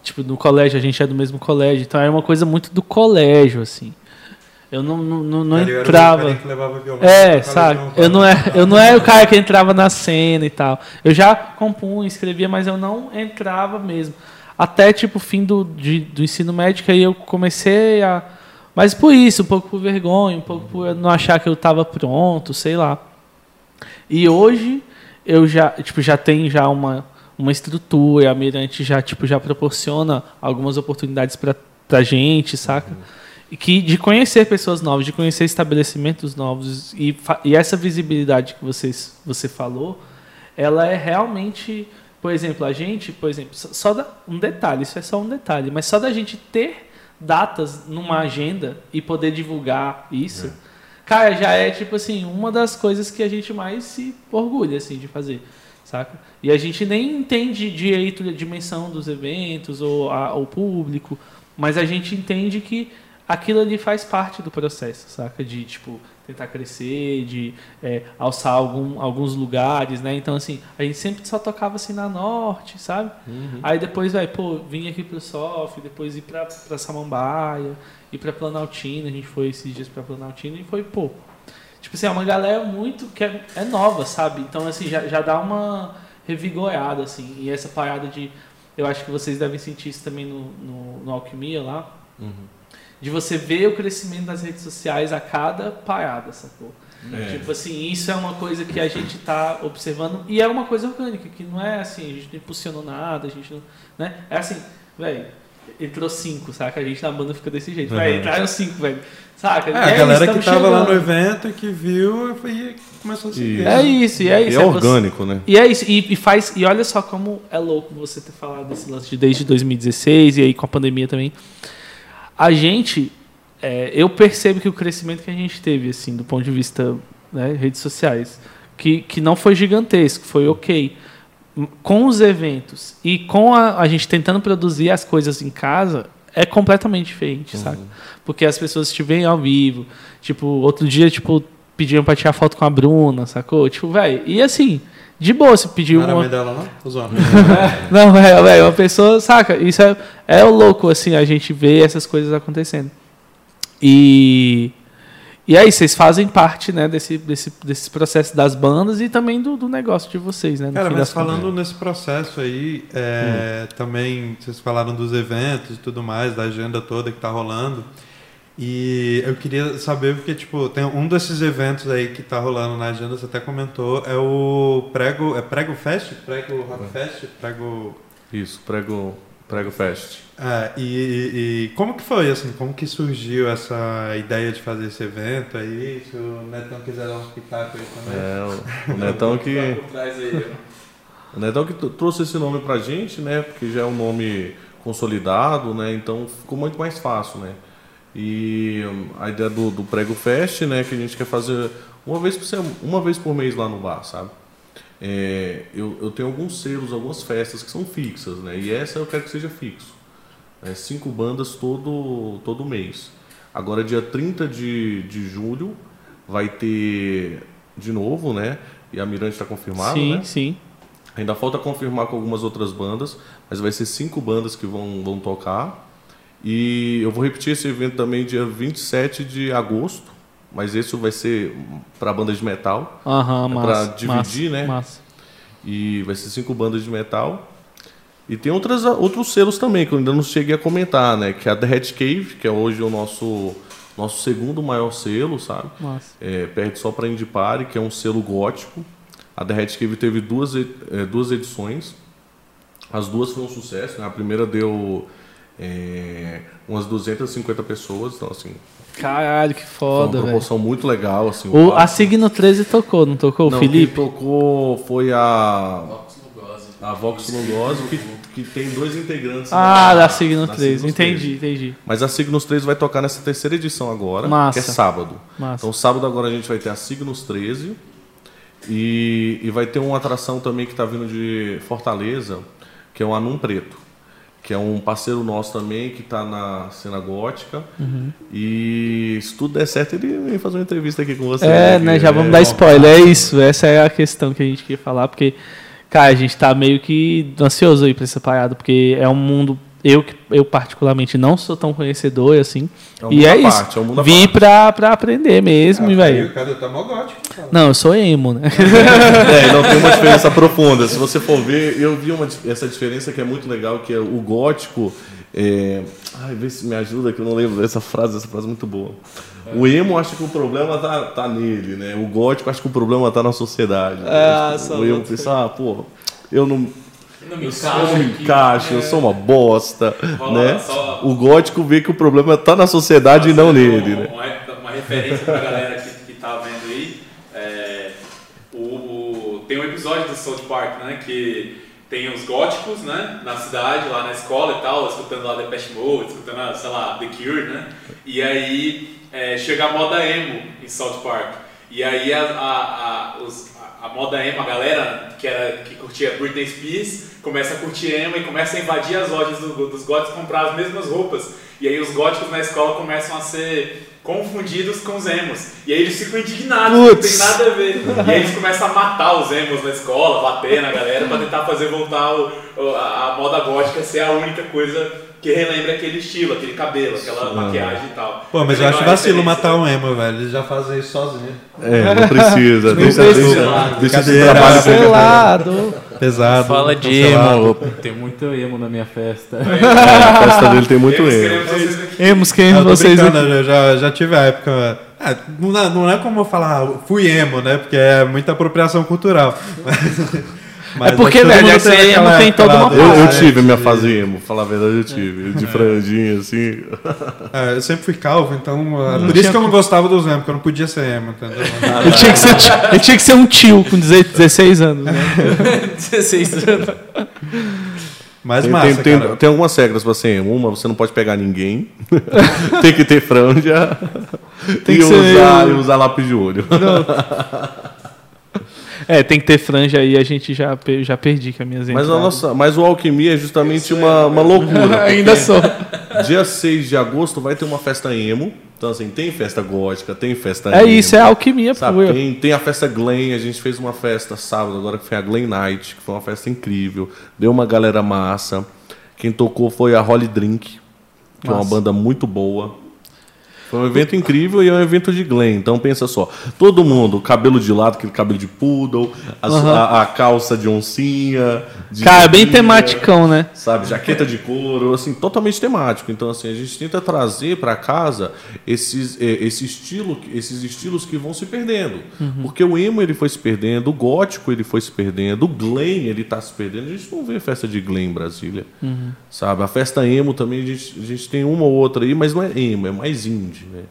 Tipo, no colégio, a gente é do mesmo colégio, então era uma coisa muito do colégio, assim. Eu não, não, não entrava. é, sabe? Eu não, é, eu não era o cara que entrava na cena e tal. Eu já compunha, escrevia, mas eu não entrava mesmo. Até, tipo, fim do, de, do ensino médio, aí eu comecei a. Mas por isso, um pouco por vergonha, um pouco por não achar que eu estava pronto, sei lá. E hoje eu já, tipo, já tenho já uma, uma estrutura, a Mirante já, tipo, já proporciona algumas oportunidades para a gente, saca? Uhum que de conhecer pessoas novas, de conhecer estabelecimentos novos e, e essa visibilidade que vocês, você falou, ela é realmente, por exemplo, a gente, por exemplo, só da, um detalhe, isso é só um detalhe, mas só da gente ter datas numa agenda e poder divulgar isso, é. Cara, já é tipo assim, uma das coisas que a gente mais se orgulha assim de fazer, saca? E a gente nem entende direito a dimensão dos eventos ou o público, mas a gente entende que aquilo ali faz parte do processo, saca? De, tipo, tentar crescer, de é, alçar algum, alguns lugares, né? Então, assim, a gente sempre só tocava assim na norte, sabe? Uhum. Aí depois, vai, pô, vim aqui pro Sof, depois ir pra, pra Samambaia, ir pra Planaltina, a gente foi esses dias pra Planaltina e foi, pô, tipo assim, é uma galera muito que é, é nova, sabe? Então, assim, já, já dá uma revigorada, assim, e essa parada de, eu acho que vocês devem sentir isso também no, no, no Alquimia lá, uhum de você ver o crescimento das redes sociais a cada parada, sacou? É. Tipo assim, isso é uma coisa que a gente está observando e é uma coisa orgânica, que não é assim, a gente não impulsionou nada, a gente não. Né? É assim, velho, entrou cinco, saca? A gente na banda fica desse jeito, uhum. entraram cinco, velho. Saca? É, a galera que tava chegando. lá no evento e que viu e começou a seguir. É isso, e é isso. E é, é orgânico, né? E é isso, e, e, faz. E olha só como é louco você ter falado desse lance de desde 2016 e aí com a pandemia também a gente, é, eu percebo que o crescimento que a gente teve, assim, do ponto de vista né, redes sociais, que, que não foi gigantesco, foi ok. Com os eventos e com a, a gente tentando produzir as coisas em casa, é completamente diferente, uhum. sabe? Porque as pessoas estiverem ao vivo. Tipo, outro dia, tipo, pediam pra tirar foto com a Bruna, sacou? Tipo, velho, e assim, de boa, se pediu não uma. Era dela, não? Não, é, é, uma pessoa, saca? Isso é, é o louco, assim, a gente vê essas coisas acontecendo. E. E aí, vocês fazem parte, né, desse, desse, desse processo das bandas e também do, do negócio de vocês, né? Cara, mas falando contas. nesse processo aí, é, hum. também vocês falaram dos eventos e tudo mais, da agenda toda que tá rolando. E eu queria saber, porque, tipo, tem um desses eventos aí que tá rolando na agenda, você até comentou, é o Prego. É Prego Fest? Prego Rock é. Fest? Prego. Isso, Prego, Prego Fest. É, e, e, como que foi, assim, como que surgiu essa ideia de fazer esse evento aí? Se o Netão quiser dar um pitaco aí também. É, o Netão que. o Netão que trouxe esse nome pra gente, né? Porque já é um nome consolidado, né? Então ficou muito mais fácil, né? E a ideia do, do Prego Fest, né, que a gente quer fazer uma vez por, semana, uma vez por mês lá no bar, sabe? É, eu, eu tenho alguns selos, algumas festas que são fixas, né? E essa eu quero que seja fixo. É, cinco bandas todo, todo mês. Agora, dia 30 de, de julho, vai ter de novo, né? E a Mirante está confirmada, sim, né? Sim, sim. Ainda falta confirmar com algumas outras bandas, mas vai ser cinco bandas que vão, vão tocar. E eu vou repetir esse evento também dia 27 de agosto, mas esse vai ser para bandas de metal. Aham, é Para dividir, massa, né? Massa. E vai ser cinco bandas de metal. E tem outras, outros selos também, que eu ainda não cheguei a comentar, né? Que é a The Red Cave, que é hoje o nosso, nosso segundo maior selo, sabe? Massa. É, perde só para Indie Party, que é um selo gótico. A The Red Cave teve duas, é, duas edições. As duas foram um sucesso, né? A primeira deu é, umas 250 pessoas, então assim. Caralho, que foda, velho. Uma promoção véio. muito legal, assim. O, a Signo 13 tocou, não tocou? Não, o Felipe? Tocou foi a. A Vox Lugose, que, que tem dois integrantes. Ah, na, da Signo 13, entendi, 13. entendi. Mas a Signos 13 vai tocar nessa terceira edição agora, Massa. que é sábado. Massa. Então, sábado agora a gente vai ter a Signos 13 E, e vai ter uma atração também que está vindo de Fortaleza, que é o Anum Preto, que é um parceiro nosso também que está na cena gótica. Uhum. E se tudo der certo, ele vem fazer uma entrevista aqui com você. É, né? Já vamos é, dar spoiler. É isso. Essa é a questão que a gente queria falar, porque, cara, a gente está meio que ansioso aí para essa parada, porque é um mundo eu, eu particularmente não sou tão conhecedor assim. É um e é isso. Parte, é um Vim pra, pra aprender mesmo, ah, velho. Cadê tá gótico, Não, eu sou emo, né? é, não tem uma diferença profunda. Se você for ver, eu vi uma, essa diferença que é muito legal, que é o gótico. É... Ai, vê se me ajuda, que eu não lembro dessa frase, essa frase é muito boa. O emo acha que o problema tá, tá nele, né? O gótico acha que o problema tá na sociedade. Ah, né? O emo pensa, ah, pô, eu não não me encaixo, eu, não encaixo, eu sou uma bosta. né? Só... O gótico vê que o problema está na sociedade e não nele. Uma, né? uma, referência para a galera que, está vendo aí. É, o, o, tem um episódio do South Park né, que tem os góticos né, na cidade, lá na escola e tal, escutando lá Pest Mode, escutando, sei lá, The Cure, né? E aí é, chega a moda emo em South Park. E aí a, a, a, os, a moda emo, a galera que, era, que curtia Britney Spears, começa a curtir emo e começa a invadir as lojas do, dos góticos comprar as mesmas roupas. E aí os góticos na escola começam a ser confundidos com os emos. E aí eles ficam indignados, Puts. não tem nada a ver. E aí eles começam a matar os emos na escola, bater na galera para tentar fazer voltar o, a, a moda gótica ser a única coisa que relembra aquele estilo, aquele cabelo, aquela maquiagem e tal. Pô, mas eu acho vacilo matar um emo, velho. Eles já fazem isso sozinho. É, não precisa. não deixa, precisa. Deixa esse trabalho cancelado. Pesado. Fala de emo. Tem muito emo na minha festa. É, a festa dele tem muito emo. Emos queremos vocês aqui. Eu já, já tive a época... É, não, é, não é como eu falar, fui emo, né? Porque é muita apropriação cultural. Mas é porque, velho, emo aquela, tem toda uma eu, eu tive minha fase emo, falar a verdade, eu tive. De é. franjinha, assim. É, eu sempre fui calvo, então. É por isso que eu não gostava dos emo, porque eu não podia ser emo, entendeu? eu, tinha que ser, eu tinha que ser um tio com 16 anos, né? 16 anos. Mas tem, massa, tem, tem, tem, algumas regras pra ser emo. Uma, você não pode pegar ninguém. tem que ter franja. Tem e, usar, ser... e usar lápis de olho. Não. É, tem que ter franja aí, a gente já, já perdi com as minhas mas, a nossa, mas o Alquimia é justamente uma, uma loucura. Ainda sou. Dia 6 de agosto vai ter uma festa emo. Então, assim, tem festa gótica, tem festa. É emo, isso, é alquimia, sabe? Pô. Tem, tem a festa Glen, a gente fez uma festa sábado, agora que foi a Glen Night, que foi uma festa incrível. Deu uma galera massa. Quem tocou foi a Holly Drink, que Nossa. é uma banda muito boa. Foi um evento incrível e é um evento de Glen. Então pensa só, todo mundo, cabelo de lado, aquele cabelo de poodle, a, uhum. a, a calça de oncinha. De Cara, bem tematicão, né? Sabe, jaqueta de couro, assim, totalmente temático. Então assim, a gente tenta trazer para casa esses, eh, esse estilo, esses estilos que vão se perdendo. Uhum. Porque o emo ele foi se perdendo, o gótico ele foi se perdendo, o Glen ele está se perdendo. A gente não vê festa de Glen em Brasília. Uhum. Sabe, a festa emo também a gente, a gente tem uma ou outra aí, mas não é emo, é mais indie né?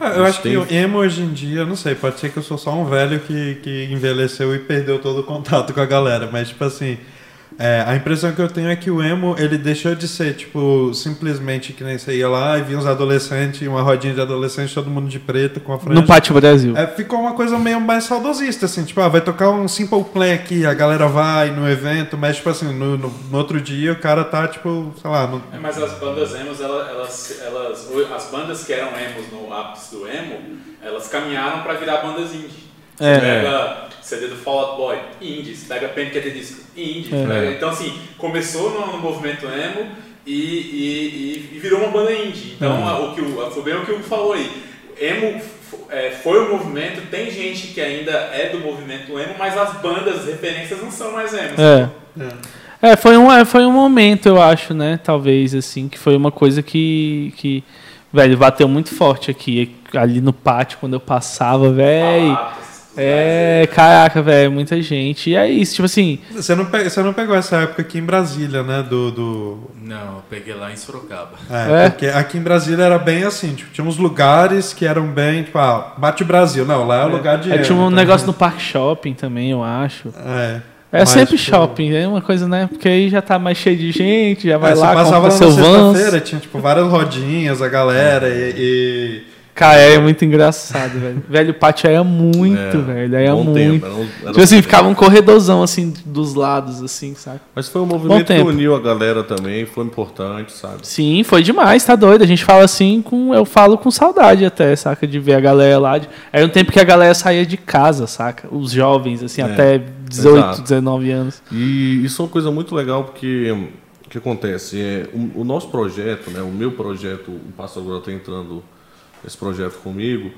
É. é eu acho tem... que o emo hoje em dia, não sei, pode ser que eu sou só um velho que, que envelheceu e perdeu todo o contato com a galera, mas tipo assim, é, a impressão que eu tenho é que o emo, ele deixou de ser, tipo, simplesmente que nem você ia lá e via uns adolescentes, uma rodinha de adolescentes, todo mundo de preto, com a franja. No Pátio Brasil. É, ficou uma coisa meio mais saudosista, assim, tipo, ah, vai tocar um Simple Plan aqui, a galera vai no evento, mas, tipo assim, no, no, no outro dia o cara tá, tipo, sei lá... No... É, mas as bandas emos, elas, elas, elas, as bandas que eram emos no ápice do emo, elas caminharam para virar bandas indie. Você é. pega CD do Fall Out Boy, indie. Você pega Panic! at the Disco, indie. É. Então, assim, começou no, no movimento emo e, e, e, virou uma banda indie. Então, uhum. o que o, foi bem o que o Hugo falou aí. Emo é, foi o movimento, tem gente que ainda é do movimento emo, mas as bandas, as referências não são mais emo. É. É. é. foi, um, é, foi um momento, eu acho, né? Talvez, assim, que foi uma coisa que, que velho, bateu muito forte aqui, ali no pátio, quando eu passava, velho. Ah, é, caraca, velho, muita gente. E é isso, tipo assim. Você não, pe... você não pegou essa época aqui em Brasília, né? Do. do... Não, eu peguei lá em Sorocaba. É, é, porque aqui em Brasília era bem assim, tipo, tinha uns lugares que eram bem, tipo, ah, bate Brasil. Não, lá é o é. lugar de. É, tinha um negócio no Parque Shopping também, eu acho. É. É Mas, sempre tipo, shopping, é uma coisa, né? Porque aí já tá mais cheio de gente, já vai é, lá, você passava compra lá seu van. feira tinha, tipo, várias rodinhas, a galera, e, e Cara, é muito engraçado, velho. Velho, o pátio era muito, é, velho. Era muito. Tempo, era um, era tipo assim, ficava um corredorzão assim dos lados, assim, sabe? Mas foi um movimento que uniu a galera também, foi importante, sabe? Sim, foi demais, tá doido. A gente fala assim com. Eu falo com saudade até, saca? De ver a galera lá. De, era um tempo que a galera saía de casa, saca? Os jovens, assim, é, até 18, exato. 19 anos. E isso é uma coisa muito legal porque o que acontece? É, o, o nosso projeto, né, o meu projeto, o Pássaro agora está entrando nesse projeto comigo,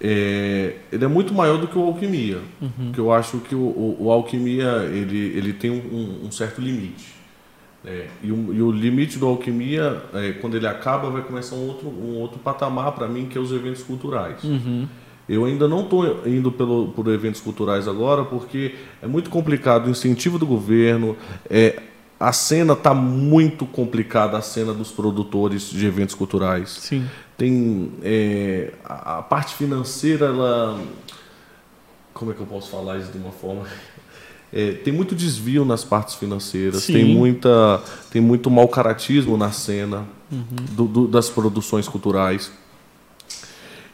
é, ele é muito maior do que o Alquimia. Uhum. Porque eu acho que o, o, o Alquimia ele, ele tem um, um certo limite. Né? E, o, e, o, limite do Alquimia, é, quando ele acaba, vai começar um outro, um outro patamar para mim, que é os eventos culturais. Uhum. Eu ainda não estou indo pelo, por eventos culturais agora, porque é muito complicado o incentivo do governo, é, a cena está muito complicada, a cena dos produtores de eventos culturais. Sim. Tem é, a, a, parte financeira, ela, como é que eu posso falar isso de uma forma? É, tem muito desvio nas partes financeiras, Sim. tem muita, tem muito mau caratismo na cena uhum. do, do, das produções culturais.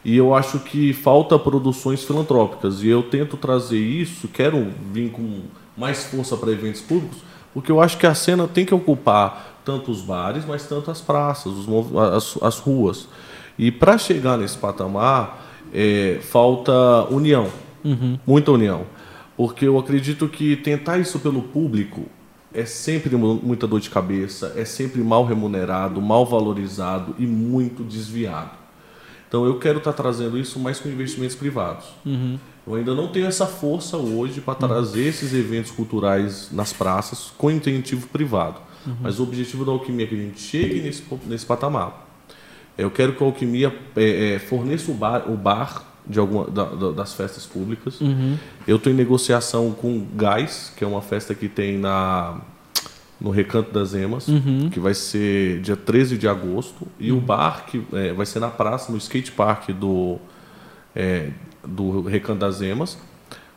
E eu acho que falta produções filantrópicas. E eu tento trazer isso, quero vir com mais força para eventos públicos, porque eu acho que a cena tem que ocupar tanto os bares, mas tanto as praças, os, as, as ruas. E para chegar nesse patamar, é, falta união, uhum. muita união. Porque eu acredito que tentar isso pelo público é sempre muita dor de cabeça, é sempre mal remunerado, mal valorizado e muito desviado. Então eu quero estar tá trazendo isso mais com investimentos privados. Uhum. Eu ainda não tenho essa força hoje para trazer esses eventos culturais nas praças com incentivo privado. Uhum. Mas o objetivo da Alquimia é que a gente chegue nesse, nesse patamar. Eu quero que a Alquimia é, é, forneça o bar, o bar de alguma, da, da, das festas públicas. Uhum. Eu estou em negociação com Gás, que é uma festa que tem na no Recanto das Emas, uhum. que vai ser dia 13 de agosto, e uhum. o bar que é, vai ser na praça, no skate park do, é, do Recanto das Emas.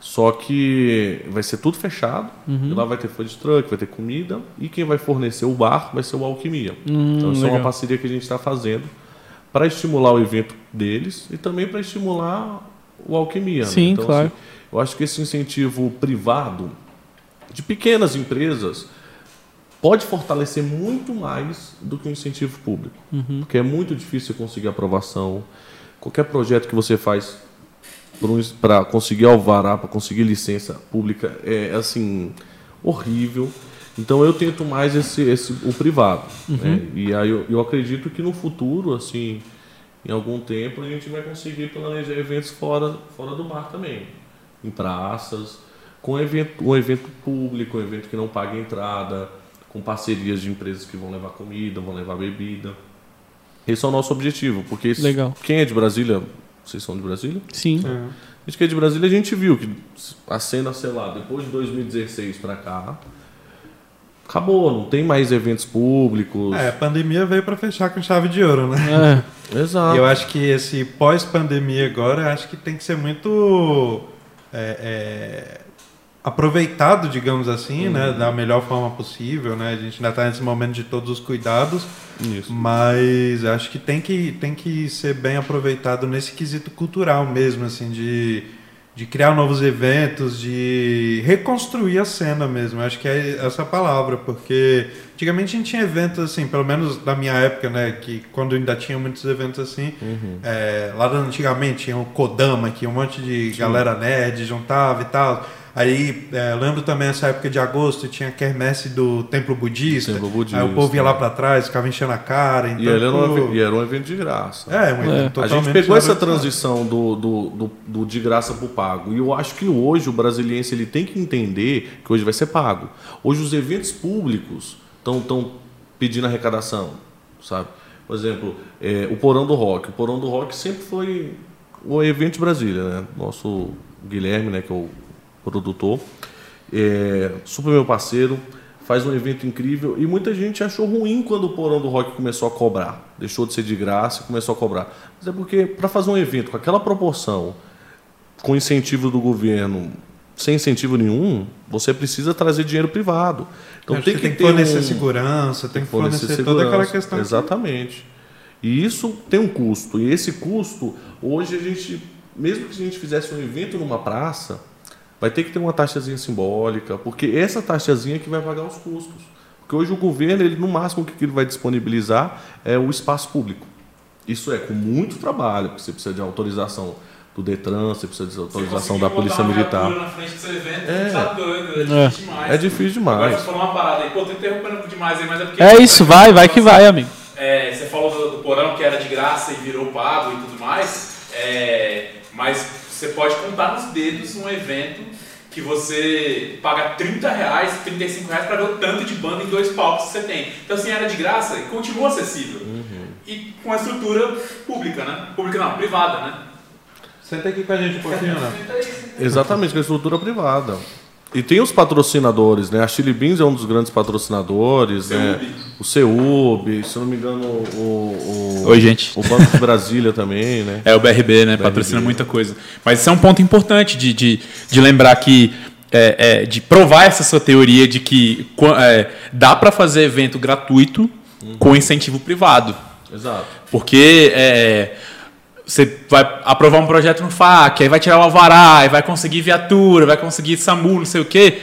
Só que vai ser tudo fechado. Uhum. E lá vai ter food truck, vai ter comida. E quem vai fornecer o bar vai ser o Alquimia. Hum, então, isso legal. é uma parceria que a gente está fazendo para estimular o evento deles e também para estimular o Alquimia. Né? Sim, né? então, claro. Assim, eu acho que esse incentivo privado de pequenas empresas pode fortalecer muito mais do que o incentivo público. Uhum. Porque é muito difícil conseguir aprovação. Qualquer projeto que você faz para conseguir alvará, para conseguir licença pública, é assim horrível. Então eu tento mais esse, esse o privado. Uhum. Né? E aí eu, eu, acredito que no futuro, assim, em algum tempo, a gente vai conseguir planejar eventos fora, fora do bar também. Em praças, com evento, um evento público, um evento que não paga entrada, com parcerias de empresas que vão levar comida, vão levar bebida. Esse é o nosso objetivo, porque Legal. quem é de Brasília vocês são de Brasília? Sim. É. A gente que é de Brasília, a gente viu que a cena, sei lá, depois de 2016 para cá, acabou, não tem mais eventos públicos. É, a pandemia veio para fechar com chave de ouro, né? É. Exato. Eu acho que esse pós-pandemia agora, acho que tem que ser muito é, é, aproveitado, digamos assim, né, uhum. né, da melhor forma possível, né? A gente ainda está nesse momento de todos os cuidados, Isso. mas acho que tem que tem que ser bem aproveitado nesse quesito cultural mesmo, assim, de de criar novos eventos, de reconstruir a cena mesmo. Acho que é essa palavra, porque antigamente a gente tinha eventos assim, pelo menos na minha época, né, que quando ainda tinha muitos eventos assim, uhum. é, lá antigamente tinha o Kodama, que um monte de Sim. galera nerd juntava e tal. Aí é, lembro também essa época de agosto, tinha a quermesse do templo budista. Templo budista aí o povo ia lá para trás, ficava enchendo a cara. Então, e, era um, e era um evento de graça. É, um evento é. A gente pegou essa transição do, do, do, do, de graça para o pago. E eu acho que hoje o brasiliense ele tem que entender que hoje vai ser pago. Hoje os eventos públicos estão pedindo arrecadação, sabe? Por exemplo, é, o Porão do Rock. O Porão do Rock sempre foi o evento de Brasília, né? Nosso Guilherme, né, que é o produtor, é, super meu parceiro, faz um evento incrível e muita gente achou ruim quando o Porão do Rock começou a cobrar. Deixou de ser de graça e começou a cobrar. Mas é porque para fazer um evento com aquela proporção, com incentivo do governo, sem incentivo nenhum, você precisa trazer dinheiro privado. Então tem que, tem que, fornecer um... segurança, tem que fornecer, fornecer toda aquela questão. Exatamente. E isso tem um custo. E esse custo, hoje a gente, mesmo que a gente fizesse um evento numa praça, vai ter que ter uma taxazinha simbólica, porque essa taxazinha é que vai pagar os custos. Porque hoje o governo, ele no máximo o que ele vai disponibilizar é o espaço público. Isso é com muito trabalho, porque você precisa de autorização do Detran, você precisa de autorização da Polícia Militar. Na frente do evento, é. Tá doido, é, é difícil demais. É difícil demais. Agora uma parada aí, pô, tô interrompendo demais aí, mas é porque. É isso, vai, vai que vai, amigo. É, você falou do, do, porão que era de graça e virou pago e tudo mais, é, mas você pode contar nos dedos um evento que você paga 30 reais, 35 reais para ver o tanto de banda em dois palcos que você tem. Então, assim, era de graça e continua acessível. Uhum. E com a estrutura pública, né? Pública não, privada, né? Senta aqui com a gente um pouquinho, né? Exatamente, com a estrutura privada. E tem os patrocinadores, né? A Chili Beans é um dos grandes patrocinadores, né? O CEUB, se não me engano, o, o, Oi, gente. o Banco de Brasília também, né? É, o BRB, né? BRB. Patrocina muita coisa. Mas isso é um ponto importante de, de, de lembrar que é, é, de provar essa sua teoria de que é, dá para fazer evento gratuito uhum. com incentivo privado. Exato. Porque é, você vai aprovar um projeto no FAC, aí vai tirar o alvará, aí vai conseguir viatura, vai conseguir SAMU, não sei o quê.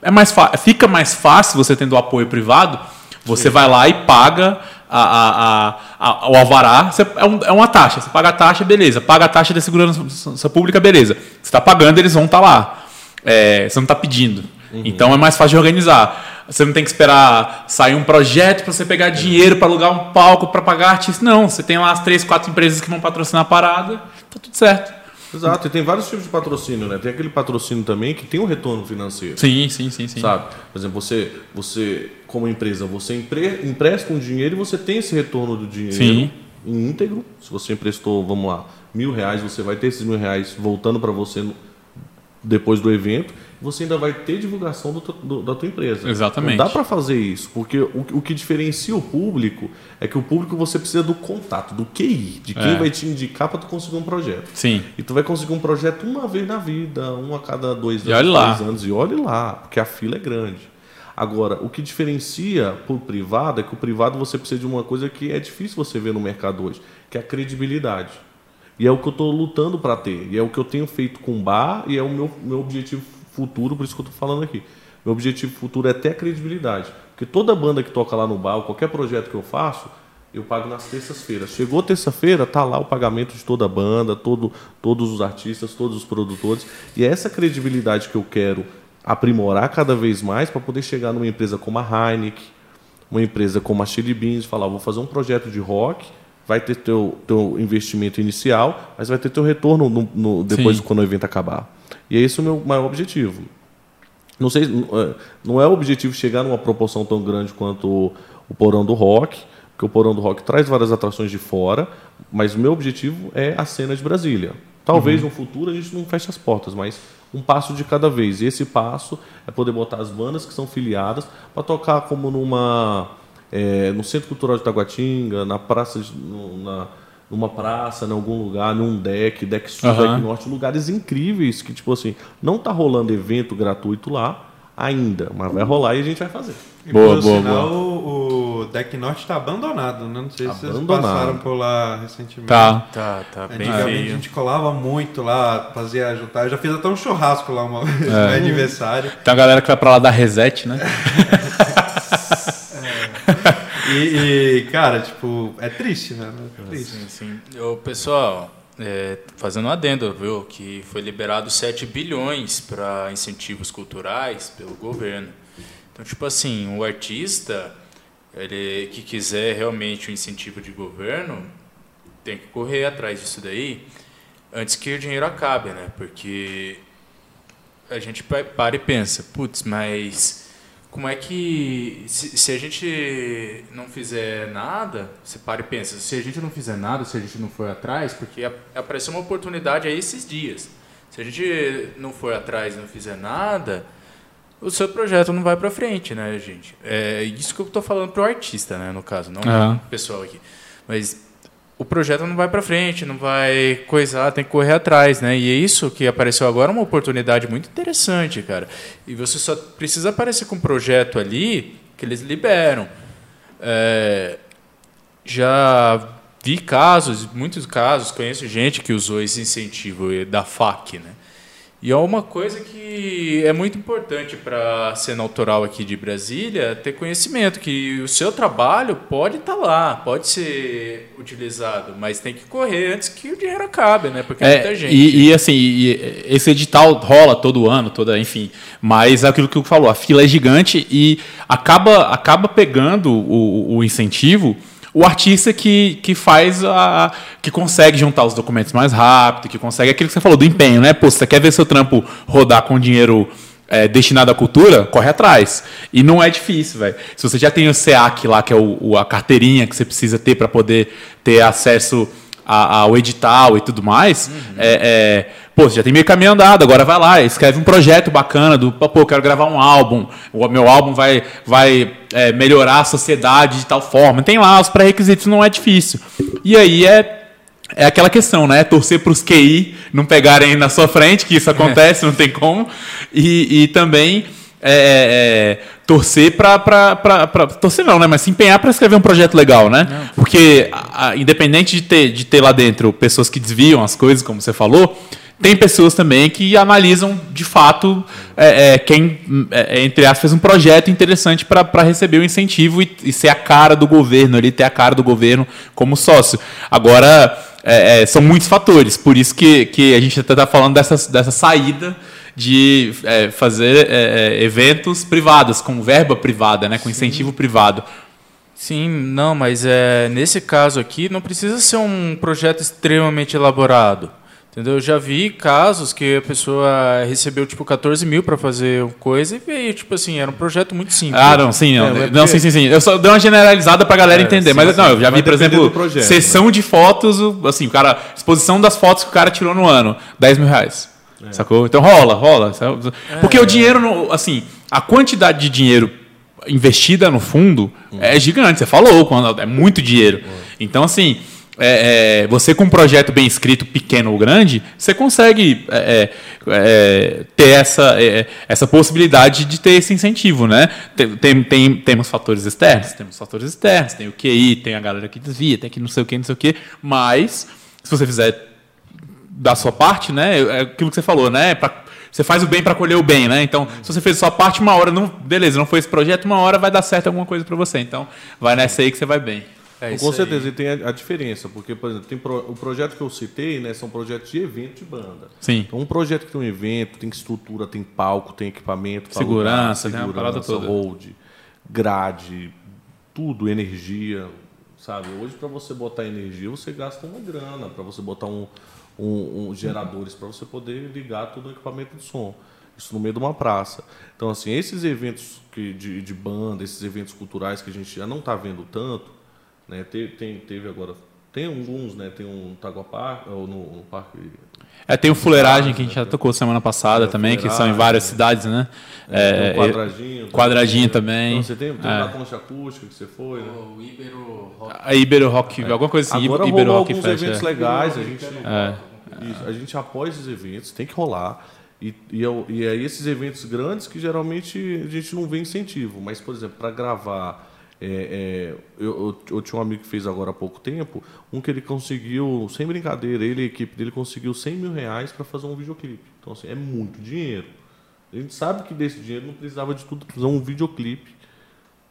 É mais fica mais fácil você tendo o apoio privado, você Sim. vai lá e paga a, a, a, o alvará, você, é, um, é, uma taxa, você paga a taxa, beleza. Paga a taxa da segurança pública, beleza. Você está pagando, eles vão estar tá lá. É, você não está pedindo. Uhum. Então é mais fácil de organizar. Você não tem que esperar sair um projeto para você pegar dinheiro para alugar um palco para pagar artista. Não, você tem lá as três, quatro empresas que vão patrocinar a parada, tá tudo certo. Exato, e tem vários tipos de patrocínio, né? Tem aquele patrocínio também que tem um retorno financeiro. Sim, sim, sim, sim. Sabe? Por exemplo, você, você como empresa, você empre, empresta um dinheiro e você tem esse retorno do dinheiro sim. íntegro. Se você emprestou, vamos lá, mil reais, você vai ter esses mil reais voltando para você no, depois do evento você ainda vai ter divulgação do, do, da tua empresa. Exatamente. Não dá para fazer isso, porque o, o, que diferencia o público é que o público você precisa do contato, do QI, de quem é. vai te indicar para tu conseguir um projeto. Sim. E tu vai conseguir um projeto uma vez na vida, um a cada dois e anos, três anos, e olhe lá, porque a fila é grande. Agora, o que diferencia por privado é que o privado você precisa de uma coisa que é difícil você ver no mercado hoje, que é a credibilidade. E é o que eu estou lutando para ter. E é o que eu tenho feito com o bar e é o meu, meu objetivo futuro, por isso que eu estou falando aqui. Meu objetivo futuro é ter a credibilidade. Porque toda banda que toca lá no bar, qualquer projeto que eu faço, eu pago nas terças-feiras. Chegou terça-feira, tá lá o pagamento de toda a banda, todo, todos os artistas, todos os produtores. E é essa credibilidade que eu quero aprimorar cada vez mais para poder chegar numa empresa como a Heineken, uma empresa como a Chili Beans, falar, vou fazer um projeto de rock, vai ter teu, teu investimento inicial, mas vai ter teu retorno no, no, depois quando o evento acabar. E é esse o meu maior objetivo. Não sei, é, não é o objetivo chegar numa proporção tão grande quanto o Porão do Rock, porque o Porão do Rock traz várias atrações de fora, mas o meu objetivo é a cena de Brasília. Talvez uhum. no futuro a gente não feche as portas, mas um passo de cada vez. E esse passo é poder botar as bandas que são filiadas para tocar como numa é, no Centro Cultural de Taguatinga, na praça, de, no, na numa praça, em algum lugar, num deck, deck sul, uhum. deck norte, lugares incríveis que, tipo assim, não tá rolando evento gratuito lá ainda, mas vai rolar e a gente vai fazer. E boa, por boa, sinal, boa. O, deck norte está abandonado, né? Não sei se abandonado. vocês passaram por lá recentemente. Tá, tá, tá. Bem Antigamente a gente colava muito lá, fazia juntar. Eu já fiz até um churrasco lá uma vez, é. no aniversário. Tem a galera que vai pra lá dar reset, né? E, e, cara, tipo, é triste, né? É triste. Sim, sim. Ô, pessoal, é, fazendo um adendo, viu? Que foi liberado 7 bilhões para incentivos culturais pelo governo. Então, tipo assim, o artista ele, que quiser realmente um incentivo de governo tem que correr atrás disso daí antes que o dinheiro acabe, né? Porque a gente para e pensa, putz, mas como é que se, se, a gente não fizer nada, você para e pensa, se a gente não fizer nada, se a gente não for atrás, porque apareceu uma oportunidade aí esses dias. Se a gente não for atrás e não fizer nada, o seu projeto não vai para frente, né, gente? É isso que eu estou falando pro artista, né, no caso, não uhum. o pessoal aqui. Mas o projeto não vai para frente, não vai coisar, tem que correr atrás, né? E é isso que apareceu agora, uma oportunidade muito interessante, cara. E você só precisa aparecer com um projeto ali que eles liberam. É, já vi casos, muitos casos, conheço gente que usou esse incentivo da FAC, né? E é uma coisa que é muito importante para a cena autoral aqui de Brasília ter conhecimento que o seu trabalho pode estar tá lá, pode ser utilizado, mas tem que correr antes que o dinheiro acabe, né? Porque é, muita gente. E, e assim, e esse edital rola todo ano, toda, enfim. Mas é aquilo que eu falou, a fila é gigante e acaba, acaba pegando o, o incentivo o artista que, que faz a. que consegue juntar os documentos mais rápido, que consegue aquilo que você falou do empenho, né? Pô, você quer ver seu trampo rodar com dinheiro é, destinado à cultura, corre atrás. E não é difícil, velho. Se você já tem o SEAC lá, que é o, o a carteirinha que você precisa ter para poder ter acesso ao edital e tudo mais, uhum. é, é, pô, você já tem meio caminho andado, agora vai lá, escreve um projeto bacana do, pô, eu quero gravar um álbum, o meu álbum vai, vai é, melhorar a sociedade de tal forma. Tem lá os pré-requisitos, não é difícil. E aí é é aquela questão, né? Torcer para os QI não pegarem na sua frente, que isso acontece, não tem como. E, e também é, é, torcer para torcer não, né? Mas se empenhar para escrever um projeto legal, né? Não. Porque a, a, independente de ter, de ter lá dentro pessoas que desviam as coisas, como você falou, tem pessoas também que analisam de fato é, é, quem, é, é entre aspas, fez um projeto interessante para receber o incentivo e, e, ser a cara do governo, ele ter a cara do governo como sócio. Agora, é, é, são muitos fatores, por isso que, que a gente está falando dessa, dessa saída de fazer eventos privados, com verba privada, né, com incentivo Sim. privado. Sim, não, mas é, nesse caso aqui não precisa ser um projeto extremamente elaborado. Entendeu? Eu já vi casos que a pessoa recebeu tipo 14 mil para fazer coisa e veio, tipo assim, era um projeto muito simples. Ah, não, sim, não, é, não sim, sim, sim. Eu só dei uma generalizada pra galera é, entender, sim, mas sim, não, eu já vi, por exemplo, projeto, sessão né? de fotos, assim, o cara, exposição das fotos que o cara tirou no ano, 10 mil reais. É. Sacou? Então rola, rola. Porque é. o dinheiro, assim, a quantidade de dinheiro investida no fundo hum. é gigante. Você falou, quando é muito dinheiro. Hum. Então, assim, é, é, você com um projeto bem escrito, pequeno ou grande, você consegue é, é, é ter essa, é, essa possibilidade de ter esse incentivo, né? Tem, tem, tem, temos fatores externos, temos fatores externos, tem o QI, tem a galera que desvia, tem que não sei o que, não sei o que, mas se você fizer da sua parte, né? É aquilo que você falou, né? Pra, você faz o bem para colher o bem, né? Então, se você fez a sua parte, uma hora, não, beleza, não foi esse projeto, uma hora vai dar certo alguma coisa para você. Então, vai nessa aí que você vai bem. É com certeza, aí. e tem a, a, diferença, porque, por exemplo, tem pro, o projeto que eu citei, né, são projetos de evento de banda. Sim. Então, um projeto que tem um evento, tem estrutura, tem palco, tem equipamento, segurança, lugar, segurança, toda. hold, grade, tudo, energia, sabe? Hoje, para você botar energia, você gasta uma grana, para você botar um, um, um geradores para você poder ligar todo o equipamento de som. Isso no meio de uma praça. Então, assim, esses eventos que, de, de banda, esses eventos culturais que a gente já não está vendo tanto, né? Teve, tem, teve agora. Tem alguns, né? Tem um Taguapá, ou no, no Parque. É, tem o Fuleiragem, que a gente já tocou semana passada é, também, que são em várias né? cidades, né? É, é, quadradinho. Quadradinho também. Então, você tem, tem é. uma concha acústica que você foi, né? O Ibero Rock. A Ibero Rock, é. alguma coisa assim. Agora Ibero Rock alguns Fest, eventos legais, a gente, é. isso, a gente apoia esses eventos, tem que rolar. E, e, e aí esses eventos grandes que geralmente a gente não vê incentivo. Mas, por exemplo, para gravar é, é, eu, eu, eu, tinha um amigo que fez agora há pouco tempo, um que ele conseguiu, sem brincadeira, ele e a equipe dele conseguiu 100 mil reais para fazer um videoclipe. Então, assim, é muito dinheiro. A gente sabe que desse dinheiro não precisava de tudo fazer um videoclipe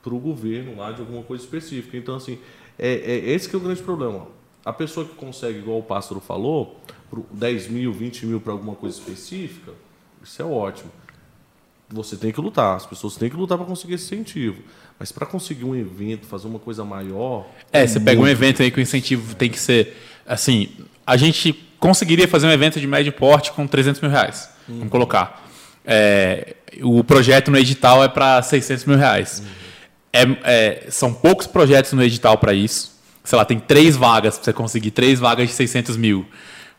para o governo lá de alguma coisa específica. Então, assim, é, é, esse que é o grande problema. A pessoa que consegue, igual o pássaro falou, 10 mil, 20 mil para alguma coisa específica, isso é ótimo. Você tem que lutar, as pessoas têm que lutar para conseguir esse incentivo. Mas para conseguir um evento, fazer uma coisa maior. É, é você pega um evento aí que o incentivo tem que ser. Assim, a gente conseguiria fazer um evento de médio porte com 300 mil reais. Uhum. Vamos colocar. É, o projeto no edital é para 600 mil reais. Uhum. É, é, são poucos projetos no edital para isso. Sei lá, tem três vagas para você conseguir três vagas de 600 mil.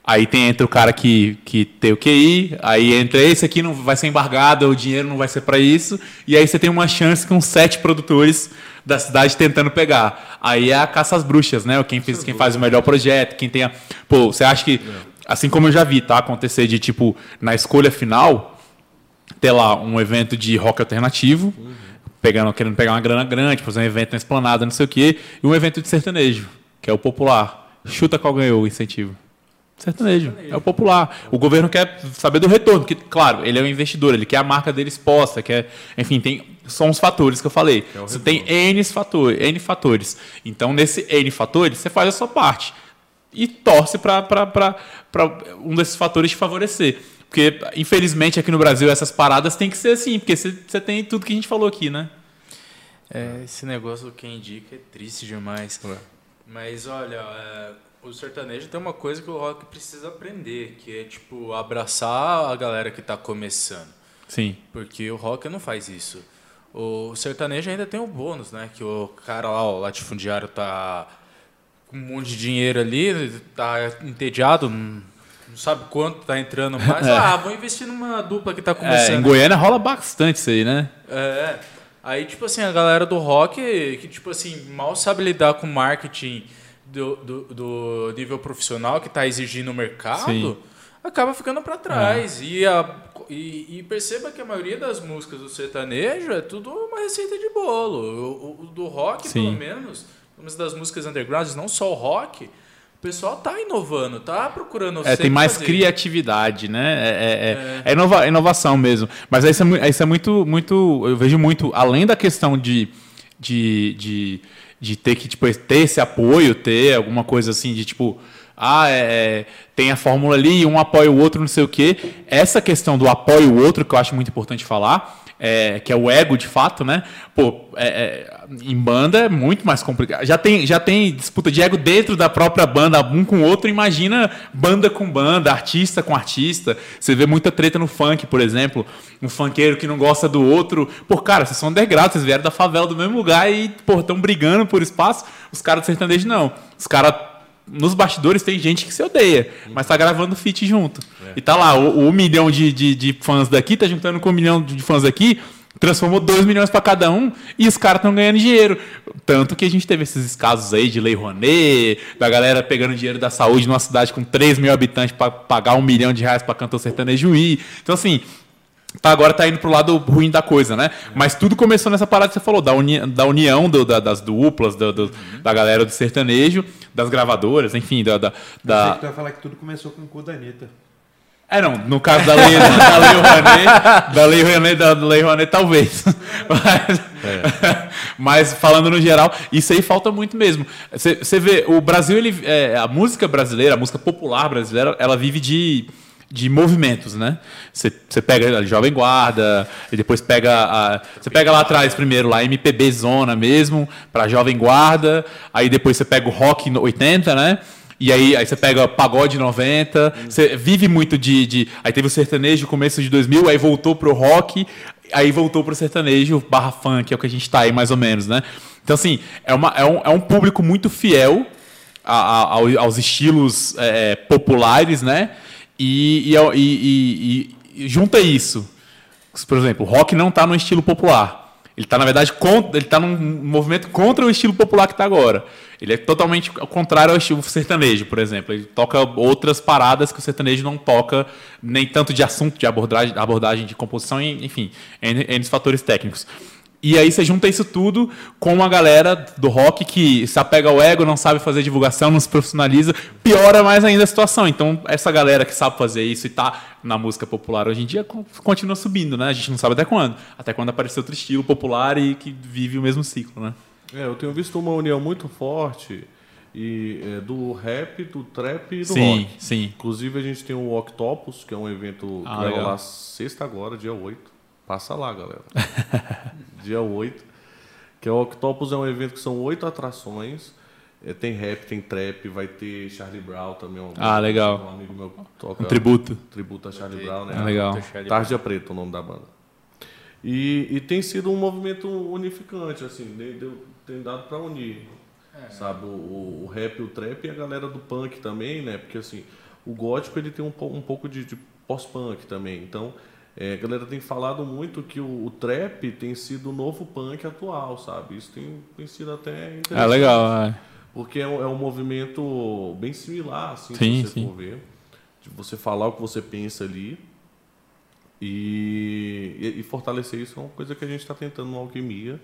Aí tem entra o cara que, que tem o QI, aí entra esse aqui não vai ser embargado, o dinheiro não vai ser para isso, e aí você tem uma chance com sete produtores da cidade tentando pegar. Aí é a caça às bruxas, né? Quem, fez, quem faz o melhor projeto, quem tem a... Pô, você acha que, assim como eu já vi, tá? Acontecer de, tipo, na escolha final, ter lá um evento de rock alternativo, pegando, querendo pegar uma grana grande, fazer um evento na esplanada, não sei o quê, e um evento de sertanejo que é o popular. Chuta qual ganhou o incentivo. Sertanejo. É o popular. O governo quer saber do retorno, porque, claro, ele é um investidor, ele quer a marca dele exposta, quer. Enfim, tem. São os fatores que eu falei. É você tem N fatores, N fatores. Então, nesse N fatores, você faz a sua parte. E torce para um desses fatores te favorecer. Porque, infelizmente, aqui no Brasil, essas paradas têm que ser assim, porque você, tem tudo que a gente falou aqui, né? É, esse negócio que indica é triste demais. É. Mas, olha, é, o sertanejo tem uma coisa que o rock precisa aprender, que é, tipo, abraçar a galera que está começando. Sim. Porque o rock não faz isso. O sertanejo ainda tem o bônus, né? Que o cara lá, o latifundiário, tá com um monte de dinheiro ali, tá entediado, não sabe quanto tá entrando mais. É. Ah, vou investir numa dupla que tá começando. É, em Goiânia rola bastante isso aí, né? É. Aí, tipo assim, a galera do rock, que, tipo assim, mal sabe lidar com marketing do, do, do nível profissional que está exigindo o mercado, Sim. acaba ficando para trás. É. E, a, e, e, perceba que a maioria das músicas do sertanejo é tudo uma receita de bolo. O, o do rock, Sim. pelo menos, uma das músicas undergrounds, não só o rock, o pessoal tá inovando, tá procurando. É, tem mais fazer. criatividade, né? É, é, é, é. Inova, inovação mesmo. Mas isso é, isso é muito, muito. Eu vejo muito, além da questão de, de, de de ter que tipo, ter esse apoio, ter alguma coisa assim de tipo, ah, é, é, tem a fórmula ali, um apoia o outro, não sei o quê. Essa questão do apoio o outro, que eu acho muito importante falar, é, que é o ego de fato, né? Pô, é, é, em banda é muito mais complicado. Já tem, já tem disputa de ego dentro da própria banda, um com o outro. Imagina banda com banda, artista com artista. Você vê muita treta no funk, por exemplo. Um funkeiro que não gosta do outro. Pô, cara, vocês são degraus, vocês vieram da favela do mesmo lugar e, pô, estão brigando por espaço. Os caras do sertanejo não. Os caras nos bastidores tem gente que se odeia, mas tá gravando feat junto. É. E tá lá, o, o milhão de, de, de, fãs daqui tá juntando com um milhão de fãs aqui, transformou 2 milhões para cada um e os caras estão ganhando dinheiro. Tanto que a gente teve esses casos aí de Lei Rouanet, da galera pegando dinheiro da saúde numa cidade com 3 mil habitantes para pagar um milhão de reais para cantor sertanejo ir. Então, assim, agora tá indo pro lado ruim da coisa, né? Mas tudo começou nessa parada que você falou, da, uni da união do, da, das duplas, do, do, uhum. da galera do sertanejo, das gravadoras, enfim, da. da, da... Eu sei que tu vai falar que tudo começou com o cu da Anitta. É, não, no caso da lei, da lei Rouanet, da lei Rouanet, da lei Rouanet, talvez. Mas, é. mas, falando no geral, isso aí falta muito mesmo. Você vê, o Brasil, ele, é, a música brasileira, a música popular brasileira, ela vive de de movimentos, né? Você pega a Jovem Guarda, e depois pega a. Você pega lá atrás primeiro, lá MPB Zona mesmo, para Jovem Guarda, aí depois você pega o rock 80, né? E aí, aí você pega pagode 90, você vive muito de, de. Aí teve o sertanejo no começo de 2000, aí voltou pro rock, aí voltou pro sertanejo barra funk, é o que a gente tá aí mais ou menos, né? Então, assim, é, uma, é, um, é um público muito fiel a, a, aos estilos é, populares, né? E, e, e, e, junta isso. Por exemplo, o rock não está no estilo popular. Ele está, na verdade, contra, ele está num movimento contra o estilo popular que está agora. Ele é totalmente ao contrário ao estilo sertanejo, por exemplo. Ele toca outras paradas que o sertanejo não toca, nem tanto de assunto, de abordagem, abordagem de composição, enfim, N, fatores técnicos. E aí você junta isso tudo com uma galera do rock que se apega ao ego, não sabe fazer divulgação, não se profissionaliza, piora mais ainda a situação. Então, essa galera que sabe fazer isso e está na música popular hoje em dia continua subindo, né? A gente não sabe até quando. Até quando aparecer outro estilo popular e que vive o mesmo ciclo, né? É, eu tenho visto uma união muito forte e, é, do rap, do trap e do sim, rock. Sim. Inclusive, a gente tem o Octopus, que é um evento ah, que vai rolar sexta agora, dia 8. Passa lá, galera. Dia 8. Que é o Octopus é um evento que são oito atrações. É, tem rap, tem trap, vai ter Charlie Brown também. Um ah, legal. Um amigo meu toca. Um tributo. Tributo a Charlie Brown, né? Ah, legal. Tarja Preta, o nome da banda. E, e tem sido um movimento unificante, assim, deu, tem dado para unir. É. Sabe, o, o, rap, o trap e a galera do punk também, né? Porque assim, o gótico ele tem um, um pouco de, de pós-punk também. Então, é, a galera tem falado muito que o, o, trap tem sido o novo punk atual, sabe? Isso tem, tem sido até interessante. É legal, é. Porque é um, é um movimento bem similar, assim, sim, se você sim. for ver. De você falar o que você pensa ali. E, e, e fortalecer isso é uma coisa que a gente está tentando na alquimia.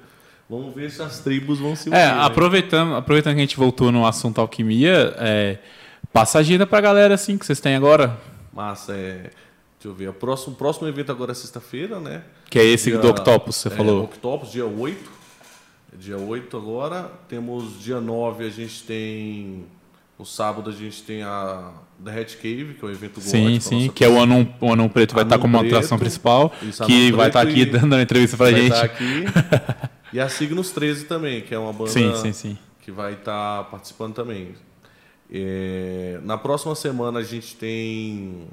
Vamos ver se as tribos vão se unir. É, aproveitando, aproveitando que a gente voltou no assunto alquimia, é, passa a agenda pra galera assim que vocês têm agora. Massa, é. Deixa eu ver. O próximo, próximo evento agora é sexta-feira, né? Que é esse dia, do Octopus, você é, falou. Octopus, dia 8. Dia 8 agora. Temos dia 9, a gente tem. No sábado a gente tem a The Hat Cave, que é o evento Sim, sim, que é o Anum, o Anum Preto vai estar como Preto, atração principal, isso, que vai estar aqui dando uma entrevista pra vai gente. Estar aqui. e a Signos 13 também, que é uma banda sim, sim, sim. que vai estar participando também. É, na próxima semana a gente tem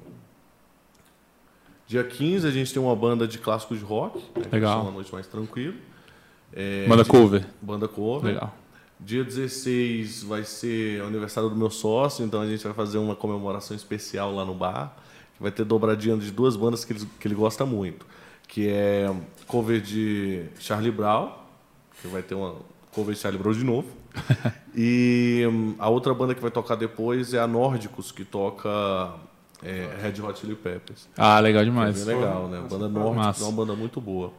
Dia 15 a gente tem uma banda de clássicos de rock. Né, Legal. Uma noite mais tranquila. É, banda dia, cover. Banda cover. Legal. Dia 16 vai ser o aniversário do meu sócio, então a gente vai fazer uma comemoração especial lá no bar. Que vai ter dobradinha de duas bandas que ele, que ele gosta muito. Que é cover de Charlie Brown, que vai ter uma cover de Charlie Brown de novo. e hum, a outra banda que vai tocar depois é a Nórdicos, que toca é, Red Hot Chili Peppers. Ah, legal demais. É legal, né? Banda Norte, é uma banda muito boa.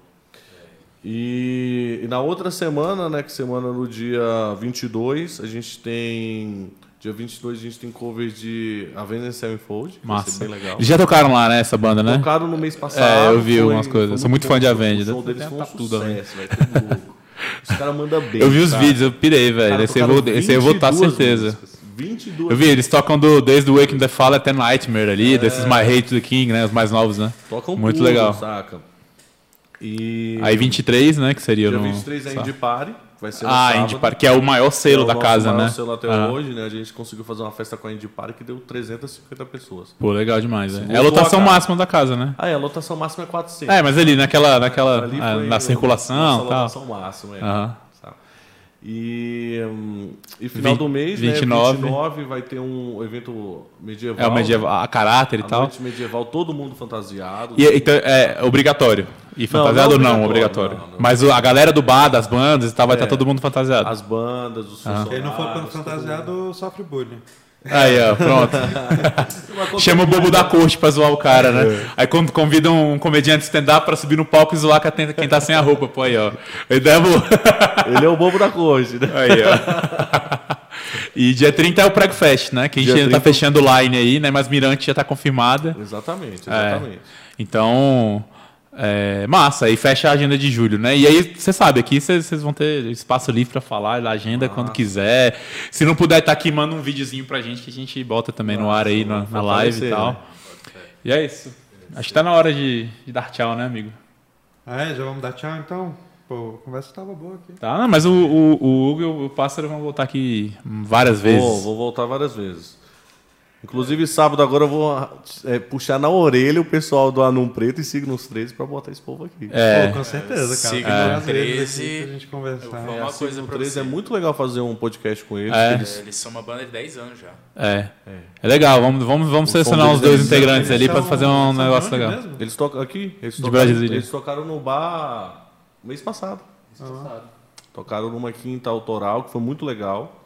E, e, na outra semana, né, que semana no dia 22, a gente tem Dia 22 a gente tem covers de Avenged Sevenfold. Massa. Bem legal. Já tocaram lá, né, essa banda, né? Tocaram no mês passado. É, eu vi foi, algumas coisas. Sou muito fã de Avenged. O show deles foi um tudo, sucesso, velho. Os caras mandam bem. Eu vi os vídeos, eu pirei, velho. Esse, eu vou, esse eu vou estar certeza. Músicas. 22. Eu vi, eles tocam do, desde o Waking the Fall até Nightmare ali, é. desses My Hate the King, né? Os mais novos, né? Tocam Muito tudo, legal. Saca? E... Aí 23, né? Que seria Dia no. 23 é Indie Party. Vai ser ah, Indie Party, que é o maior selo é o da casa, maior né? selo até ah. hoje, né? A gente conseguiu fazer uma festa com a Indie Party que deu 350 pessoas. Pô, legal demais, né? É a lotação a máxima da casa, né? Ah, é, a lotação máxima é 400. É, mas ali naquela, naquela ali ah, na circulação, tal. lotação máxima, é. Uhum. E, e final 20, do mês, 29. né? 29 vai ter um evento medieval. É o medieval, a caráter e a tal. Noite medieval, todo mundo fantasiado. E, então, é obrigatório. E fantasiado não, não, não obrigatório. Não, Mas a galera do bar, das bandas e tal, vai é, estar todo mundo fantasiado. As bandas, os funcionários. Quem não for fantasiado sofre bullying. Aí, ó, pronto. Chama o bobo da corte pra zoar o cara, né? É. Aí quando convida um comediante stand-up pra subir no palco e zoar quem tá sem a roupa, pô, aí, ó. Ele, deve... Ele é o bobo da corte, né? Aí, ó. E dia 30 é o Preg Fest, né? Que a gente ainda 30... tá fechando o line aí, né? Mas Mirante já tá confirmada. Exatamente, exatamente. É. Então, é, massa, aí fecha a agenda de julho, né? E aí, você sabe, aqui vocês vão ter espaço livre para falar, agenda quando quiser. Se não puder estar tá aqui, manda um videozinho pra gente que a gente bota também no ar aí na, na live e tal. Né? E é isso. Acho que tá na hora de, de dar tchau, né, amigo? Ah, é, já vamos dar tchau então? Pô, a conversa tava boa aqui. Tá, mas o, o, o Hugo e o Pássaro vão voltar aqui várias vezes. Vou, vou voltar várias vezes. Inclusive, sábado agora eu vou é, puxar na orelha o pessoal do Anum Preto e Signos 13 para botar esse povo aqui. É, Pô, com certeza, cara. Signos 13. A gente conversar. É, uma coisa Signo 13 é muito legal fazer um podcast com eles. É. Eles... eles são uma banda de 10 anos já. É. É, é legal. Vamos, vamos, vamos selecionar os dois integrantes ali para fazer um negócio legal. Mesmo? Eles tocam aqui. Eles de tocaram, Brasília. Eles tocaram no bar mês passado. Mês passado. Tocaram numa quinta autoral que foi muito legal.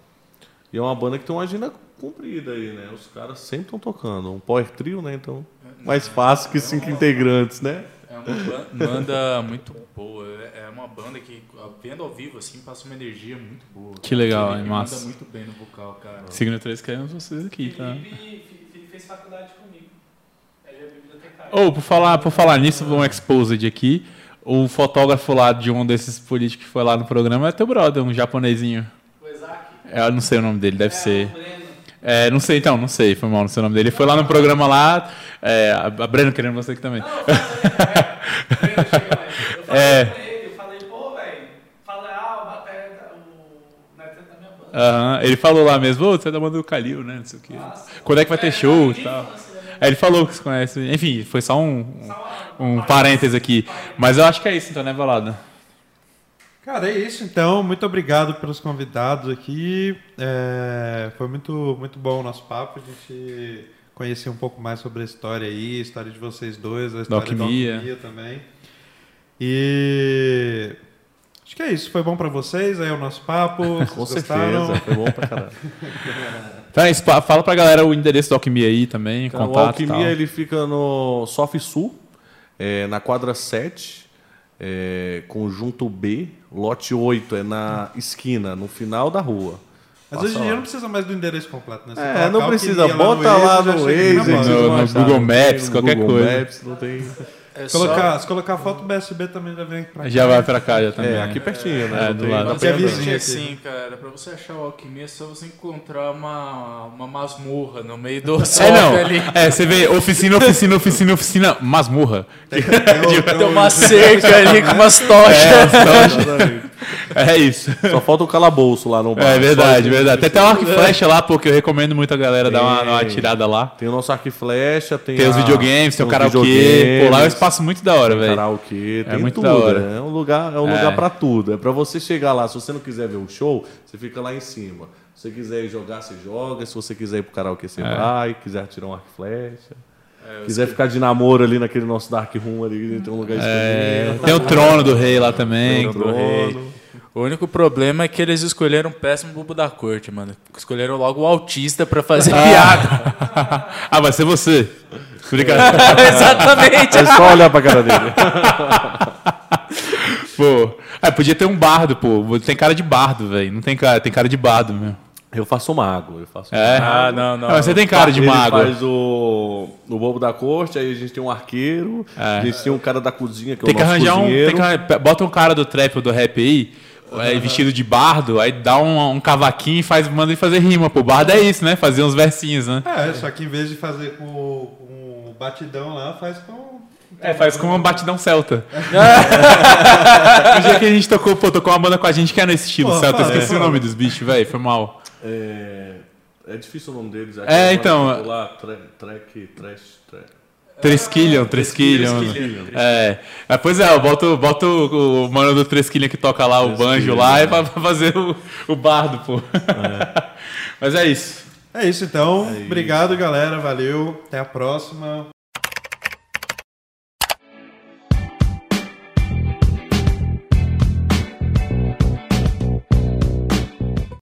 E é uma banda que tem uma agenda comprida aí, né? Os caras sempre estão tocando. Um power trio, né? Então, mais fácil que cinco integrantes, né? É uma banda muito boa. É uma banda que, vendo ao vivo, assim, passa uma energia muito boa. Que legal, é massa. manda muito bem no vocal, cara. Signo 3 queremos vocês aqui, tá? Felipe fez faculdade comigo. Ele é bibliotecário. Ou, oh, por falar, por falar nisso, um exposed aqui. O fotógrafo lá de um desses políticos que foi lá no programa é teu brother, um japonesinho. O Isaac? É, eu não sei o nome dele, deve é, ser. É, não sei então, não sei, foi mal, não sei o nome dele. Ele foi lá no programa lá, é, a Breno querendo você aqui também. Não, eu falei, é, eu falei é. pra ele, eu falei, pô, velho, fala, ah, o Batera, o Neto da minha banda. Uhum, ele falou lá mesmo, você é da banda do Calil, né, não sei o quê. Nossa, Quando é que vai ter show e tal. Aí ele falou que você conhece, enfim, foi só um, um, um parênteses aqui. Mas eu acho que é isso então, né, Valada? Cara, é isso então. Muito obrigado pelos convidados aqui. É, foi muito, muito bom o nosso papo. A gente conhecer um pouco mais sobre a história aí, a história de vocês dois, a história da alquimia, também. E acho que é isso. Foi bom para vocês aí o nosso papo. Com certeza, foi bom pra caralho. então é isso, fala pra galera o endereço da Alquimia aí também, então, contato. O Alquimia ele fica no Sof Sul, é, na quadra 7 é, conjunto B, lote 8, é na esquina, no final da rua. Mas hoje em dia não precisa mais do endereço completo, né? Você é, não precisa. Bota lá no Waze, no, no Google Maps, qualquer Google coisa. Maps, não tem... É colocar, só... Se colocar foto BSB também já vem pra cá. Já vai pra cá já também. É, aqui pertinho, né? É, do lado. Mas é vizinho assim, cara, pra você achar o Alquimia é só você encontrar uma, uma masmorra no meio do é, não. ali. É, você vê oficina, oficina, oficina, oficina, masmorra. Tem, tem, tem uma cerca ali com umas tochas. É, é isso. Só falta o calabouço lá no bar. É verdade, verdade. Tem até o arco e flecha lá, porque eu recomendo muito a galera dar uma, uma tirada lá. Tem o nosso arco e flecha, tem, tem a, os videogames, tem, tem o karaokê. Pô, lá é um espaço muito da hora, velho. Karaokê, tem é muito tudo. Da hora. É um lugar, é um é. lugar pra tudo. É pra você chegar lá, se você não quiser ver o show, você fica lá em cima. Se você quiser jogar, você joga. Se você quiser ir pro karaokê, você é. vai. Quiser tirar um arco e flecha. É, quiser ficar de namoro ali naquele nosso Dark Room ali, tem um lugar é, Tem o trono do rei lá também. Tem o trono do rei. O único problema é que eles escolheram um péssimo bobo da corte, mano. Escolheram logo o autista para fazer ah. piada. ah, vai ser você. Obrigado. Exatamente. É só olhar pra cara dele. pô, ah, podia ter um bardo, pô. Tem cara de bardo, velho. Não tem cara, tem cara de bardo, meu. Eu faço mago, eu faço é? Mago. Ah, não, não. você tem cara de ele mago. faz o, o bobo da corte, aí a gente tem um arqueiro, é. a gente tem um cara da cozinha que tem é o nosso arranjar cozinheiro. Um, tem que, bota um cara do trap ou do rap aí, é, vestido de bardo, aí dá um, um cavaquinho e faz, manda ele fazer rima. Pô, bardo é isso, né? Fazer uns versinhos, né? É, só que em vez de fazer com, com batidão lá, faz com. É, faz com uma batidão celta. o dia que a gente tocou, pô, tocou uma banda com a gente que é nesse estilo pô, celta. Eu esqueci é, o nome dos bichos, velho. Foi mal. É, é difícil o nome deles. É, então. Lá, track, trash, trash. Tresquilham, Tresquilham. É. é. Pois é, eu boto, boto o, o mano do Tresquilham que toca lá o banjo lá é pra, pra fazer o, o bardo, pô. É. Mas é isso. É isso então. É Obrigado, galera. Valeu. Até a próxima.